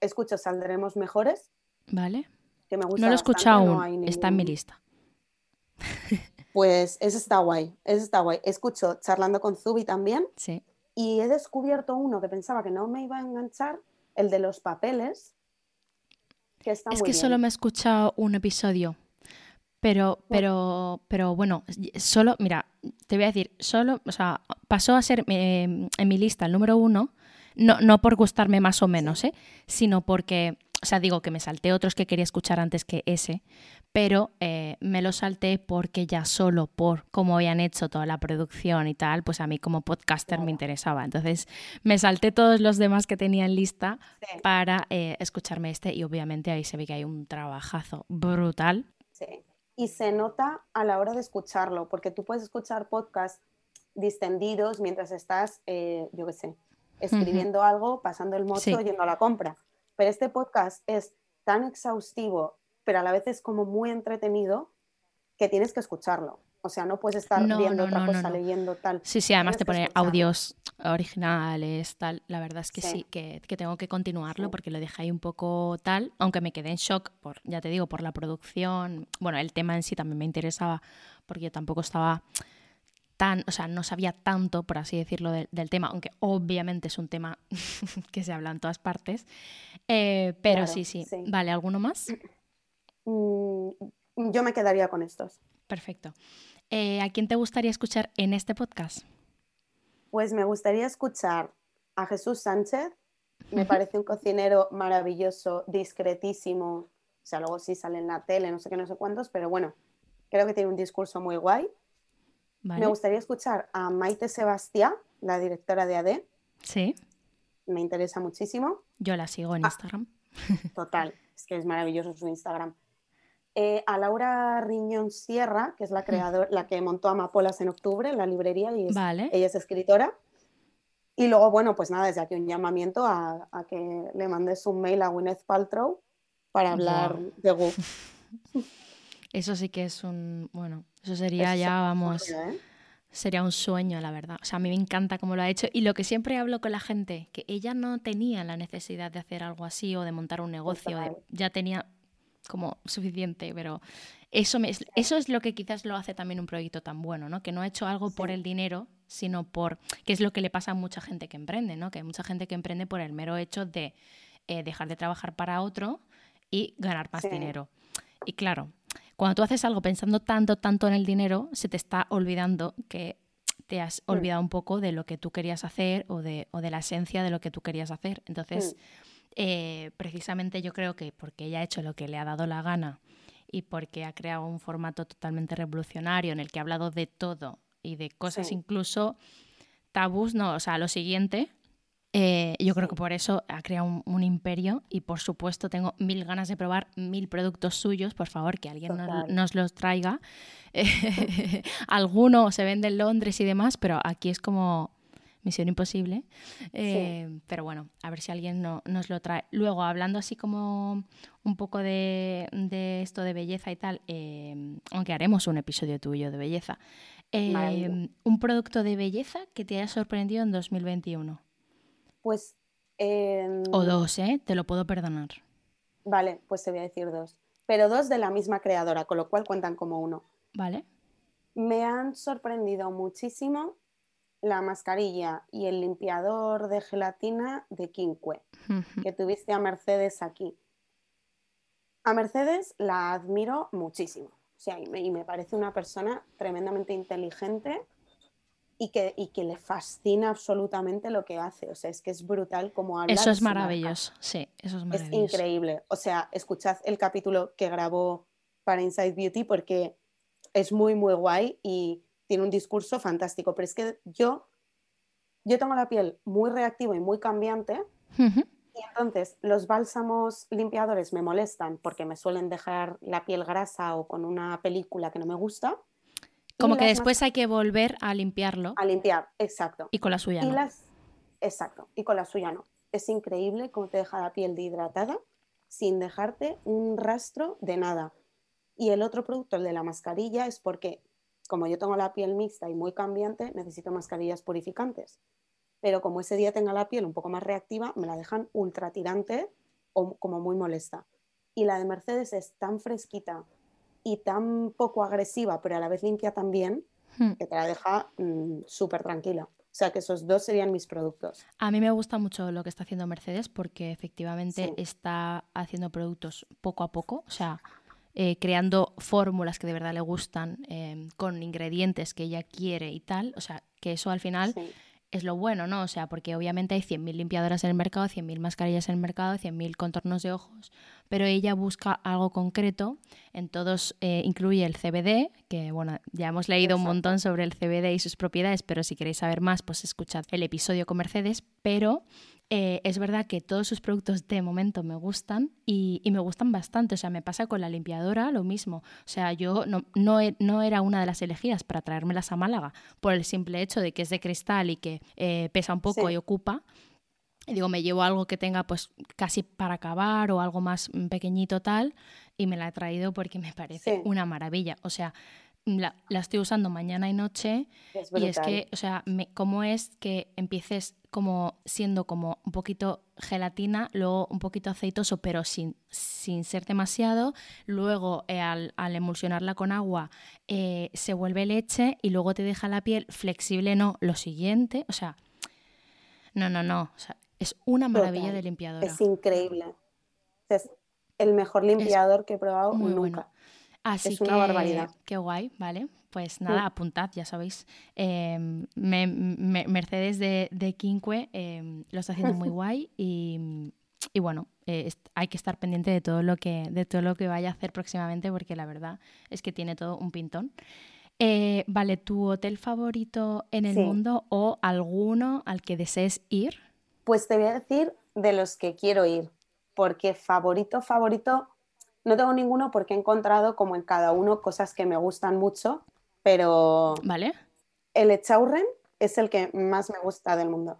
Escucho Saldremos Mejores. Vale. Que me gusta no lo he escuchado aún, está en mi lista. [LAUGHS] Pues ese está guay, ese está guay. Escucho Charlando con Zubi también. Sí. Y he descubierto uno que pensaba que no me iba a enganchar el de los papeles, que está es que solo me he escuchado un episodio. Pero, pero, pero bueno, solo, mira, te voy a decir, solo, o sea, pasó a ser eh, en mi lista el número uno, no, no por gustarme más o menos, ¿eh? sino porque o sea, digo que me salté otros que quería escuchar antes que ese, pero eh, me lo salté porque ya solo por cómo habían hecho toda la producción y tal, pues a mí como podcaster me interesaba. Entonces me salté todos los demás que tenía en lista para eh, escucharme este y obviamente ahí se ve que hay un trabajazo brutal. Sí, y se nota a la hora de escucharlo, porque tú puedes escuchar podcasts distendidos mientras estás, eh, yo qué sé, escribiendo algo, pasando el mozo, yendo a la compra pero este podcast es tan exhaustivo, pero a la vez es como muy entretenido que tienes que escucharlo. O sea, no puedes estar viendo otra cosa, leyendo tal. Sí, sí, además te pone audios originales, tal. La verdad es que sí, que, tengo que continuarlo porque lo dejé ahí un poco tal, aunque me quedé en shock por, ya te digo, por la producción. Bueno, el tema en sí también me interesaba porque yo tampoco estaba tan, o sea, no sabía tanto, por así decirlo, del tema, aunque obviamente es un tema [LAUGHS] que se habla en todas partes. Eh, pero sí, sí, Vale, ¿alguno más? [CLEARS THROAT] Mm, yo me quedaría con estos. Perfecto. Eh, ¿A quién te gustaría escuchar en este podcast? Pues me gustaría escuchar a Jesús Sánchez. Me parece un cocinero maravilloso, discretísimo, sea, luego sí sale en la tele, no sé qué, no sé cuántos, pero bueno, creo que tiene un discurso muy guay. Me gustaría escuchar a Maite Sebastián, la directora de AD. Sí. Me interesa muchísimo. Yo la sigo en ah, Instagram. [LAUGHS] Total, es que es maravilloso su Instagram. Eh, a Laura Riñón Sierra, que es la creadora, la que montó Amapolas en octubre en la librería y ella es escritora. Y luego, bueno, pues nada, desde aquí un llamamiento a, que le mandes un mail a Gwyneth Paltrow para hablar de Goop. [LAUGHS] Eso sí que es un, bueno, eso sería ya, vamos, ¿eh? sería un sueño, la verdad. O sea, a mí me encanta cómo lo ha hecho. Y lo que siempre hablo con la gente, que ella no tenía la necesidad de hacer algo así o de montar un negocio, ya tenía como suficiente, pero eso, me, eso es lo que quizás lo hace también un proyecto tan bueno, ¿no? Que no ha hecho algo por el dinero, sino por, que es lo que le pasa a mucha gente que emprende, ¿no? Que hay mucha gente que emprende por el mero hecho de eh, dejar de trabajar para otro y ganar más dinero. Y claro, cuando tú haces algo pensando tanto, tanto en el dinero, se te está olvidando que te has mm. olvidado un poco de lo que tú querías hacer o de, o de la esencia de lo que tú querías hacer. Entonces, mm. Eh, precisamente yo creo que porque ella ha hecho lo que le ha dado la gana y porque ha creado un formato totalmente revolucionario en el que ha hablado de todo y de cosas incluso tabús, no, o sea, lo siguiente, eh, yo creo que por eso ha creado un, imperio y por supuesto tengo mil ganas de probar mil productos suyos. Por favor, que alguien nos, los traiga. [LAUGHS] [LAUGHS] Alguno se vende en Londres y demás, pero aquí es como Misión Imposible. Eh, pero bueno, a ver si alguien nos lo trae. Luego, hablando así como un poco de, esto de belleza y tal, eh, aunque haremos un episodio tuyo de belleza, eh, un producto de belleza que te haya sorprendido en 2021. Pues... Em, o dos, ¿eh? Te lo puedo perdonar. Vale, pues te voy a decir dos. Pero dos de la misma creadora, con lo cual cuentan como uno. Vale. Me han sorprendido muchísimo la mascarilla y el limpiador de gelatina de Quinque, que tuviste a Mercedes aquí. A Mercedes la admiro muchísimo. O sea, y me, parece una persona tremendamente inteligente y que, y que, le fascina absolutamente lo que hace. O sea, es que es brutal como habla. Eso es maravilloso, sí, eso es maravilloso. Es increíble. O sea, escuchad el capítulo que grabó para Inside Beauty porque es muy, muy guay y tiene un discurso fantástico, pero es que yo, yo tengo la piel muy reactiva y muy cambiante. Y entonces los bálsamos limpiadores me molestan porque me suelen dejar la piel grasa o con una película que no me gusta. Como que después hay que volver a limpiarlo. A limpiar, exacto. Y con la suya no. Las... Exacto, y con la suya no. Es increíble cómo te deja la piel dehidratada sin dejarte un rastro de nada. Y el otro producto, el de la mascarilla, es porque como yo tengo la piel mixta y muy cambiante, necesito mascarillas purificantes. Pero como ese día tenga la piel un poco más reactiva, me la dejan ultra tirante o como muy molesta. Y la de Mercedes es tan fresquita y tan poco agresiva, pero a la vez limpia también, hmm. que te la deja mm, súper tranquila. O sea que esos dos serían mis productos. A mí me gusta mucho lo que está haciendo Mercedes porque efectivamente está haciendo productos poco a poco. O sea, eh, creando fórmulas que de verdad le gustan, eh, con ingredientes que ella quiere y tal. O sea, que eso al final es lo bueno, ¿no? O sea, porque obviamente hay 100.000 limpiadoras en el mercado, 100.000 mascarillas en el mercado, 100.000 contornos de ojos, pero ella busca algo concreto. En todos eh, incluye el CBD, que bueno, ya hemos leído un montón sobre el CBD y sus propiedades, pero si queréis saber más, pues escuchad el episodio con Mercedes, pero eh, es verdad que todos sus productos de momento me gustan y, me gustan bastante. O sea, me pasa con la limpiadora lo mismo. O sea, yo no, no, era una de las elegidas para traérmelas a Málaga por el simple hecho de que es de cristal y que eh, pesa un poco y ocupa. Y digo, me llevo algo que tenga pues casi para acabar o algo más pequeñito tal y me la he traído porque me parece una maravilla. O sea, la, estoy usando mañana y noche y es que, o sea, cómo es que empieces como siendo como un poquito gelatina, luego un poquito aceitoso, pero sin, sin ser demasiado, luego eh, al, emulsionarla con agua eh, se vuelve leche y luego te deja la piel flexible, no, lo siguiente, o sea, no, no, no, es una maravilla de limpiadora. Es increíble. Es el mejor limpiador que he probado Muy nunca. Así es una barbaridad. Qué guay, ¿vale? Pues nada, apuntad, ya sabéis. Em, Mercedes de, de Quinque em, lo está haciendo muy [LAUGHS] guay y, bueno, eh, hay que estar pendiente de todo, lo que, de todo lo que vaya a hacer próximamente porque la verdad es que tiene todo un pintón. Eh, vale, ¿tu hotel favorito en el mundo o alguno al que desees ir? Pues te voy a decir de los que quiero ir, porque favorito, favorito, no tengo ninguno porque he encontrado como en cada uno cosas que me gustan mucho, pero... Vale. El Echaurren es el que más me gusta del mundo.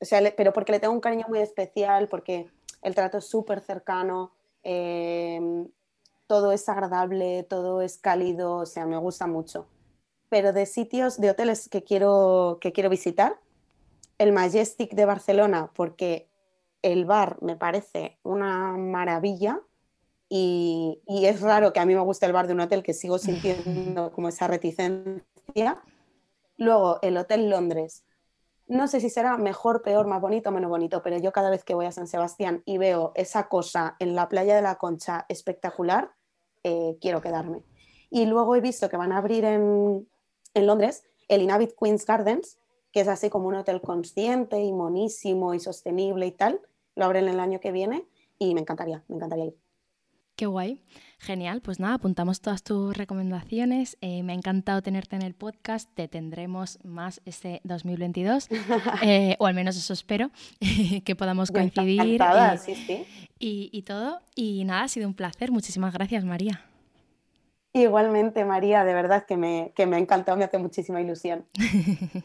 O sea, pero porque le tengo un cariño muy especial, porque el trato es súper cercano, em, todo es agradable, todo es cálido, o sea, me gusta mucho. Pero de sitios, de hoteles que quiero, que quiero visitar, el Majestic de Barcelona, porque el bar me parece una maravilla y, es raro que a mí me guste el bar de un hotel que sigo sintiendo como esa reticencia. Luego, el Hotel Londres. No sé si será mejor, peor, más bonito o menos bonito, pero yo cada vez que voy a San Sebastián y veo esa cosa en la playa de la Concha espectacular, eh, quiero quedarme. Y luego he visto que van a abrir en, en Londres el Inhabit Queen's Gardens, que es así como un hotel consciente y monísimo y sostenible y tal lo abren el año que viene y me encantaría, me encantaría ir. Qué guay, genial. Pues nada, apuntamos todas tus recomendaciones. Eh, me ha encantado tenerte en el podcast. Te tendremos más este 2022, [LAUGHS] eh, o al menos eso espero, [LAUGHS] que podamos coincidir y, y, todo. Y nada, ha sido un placer. Muchísimas gracias, María. Igualmente, María, de verdad que me, que me ha encantado, me hace muchísima ilusión. [LAUGHS]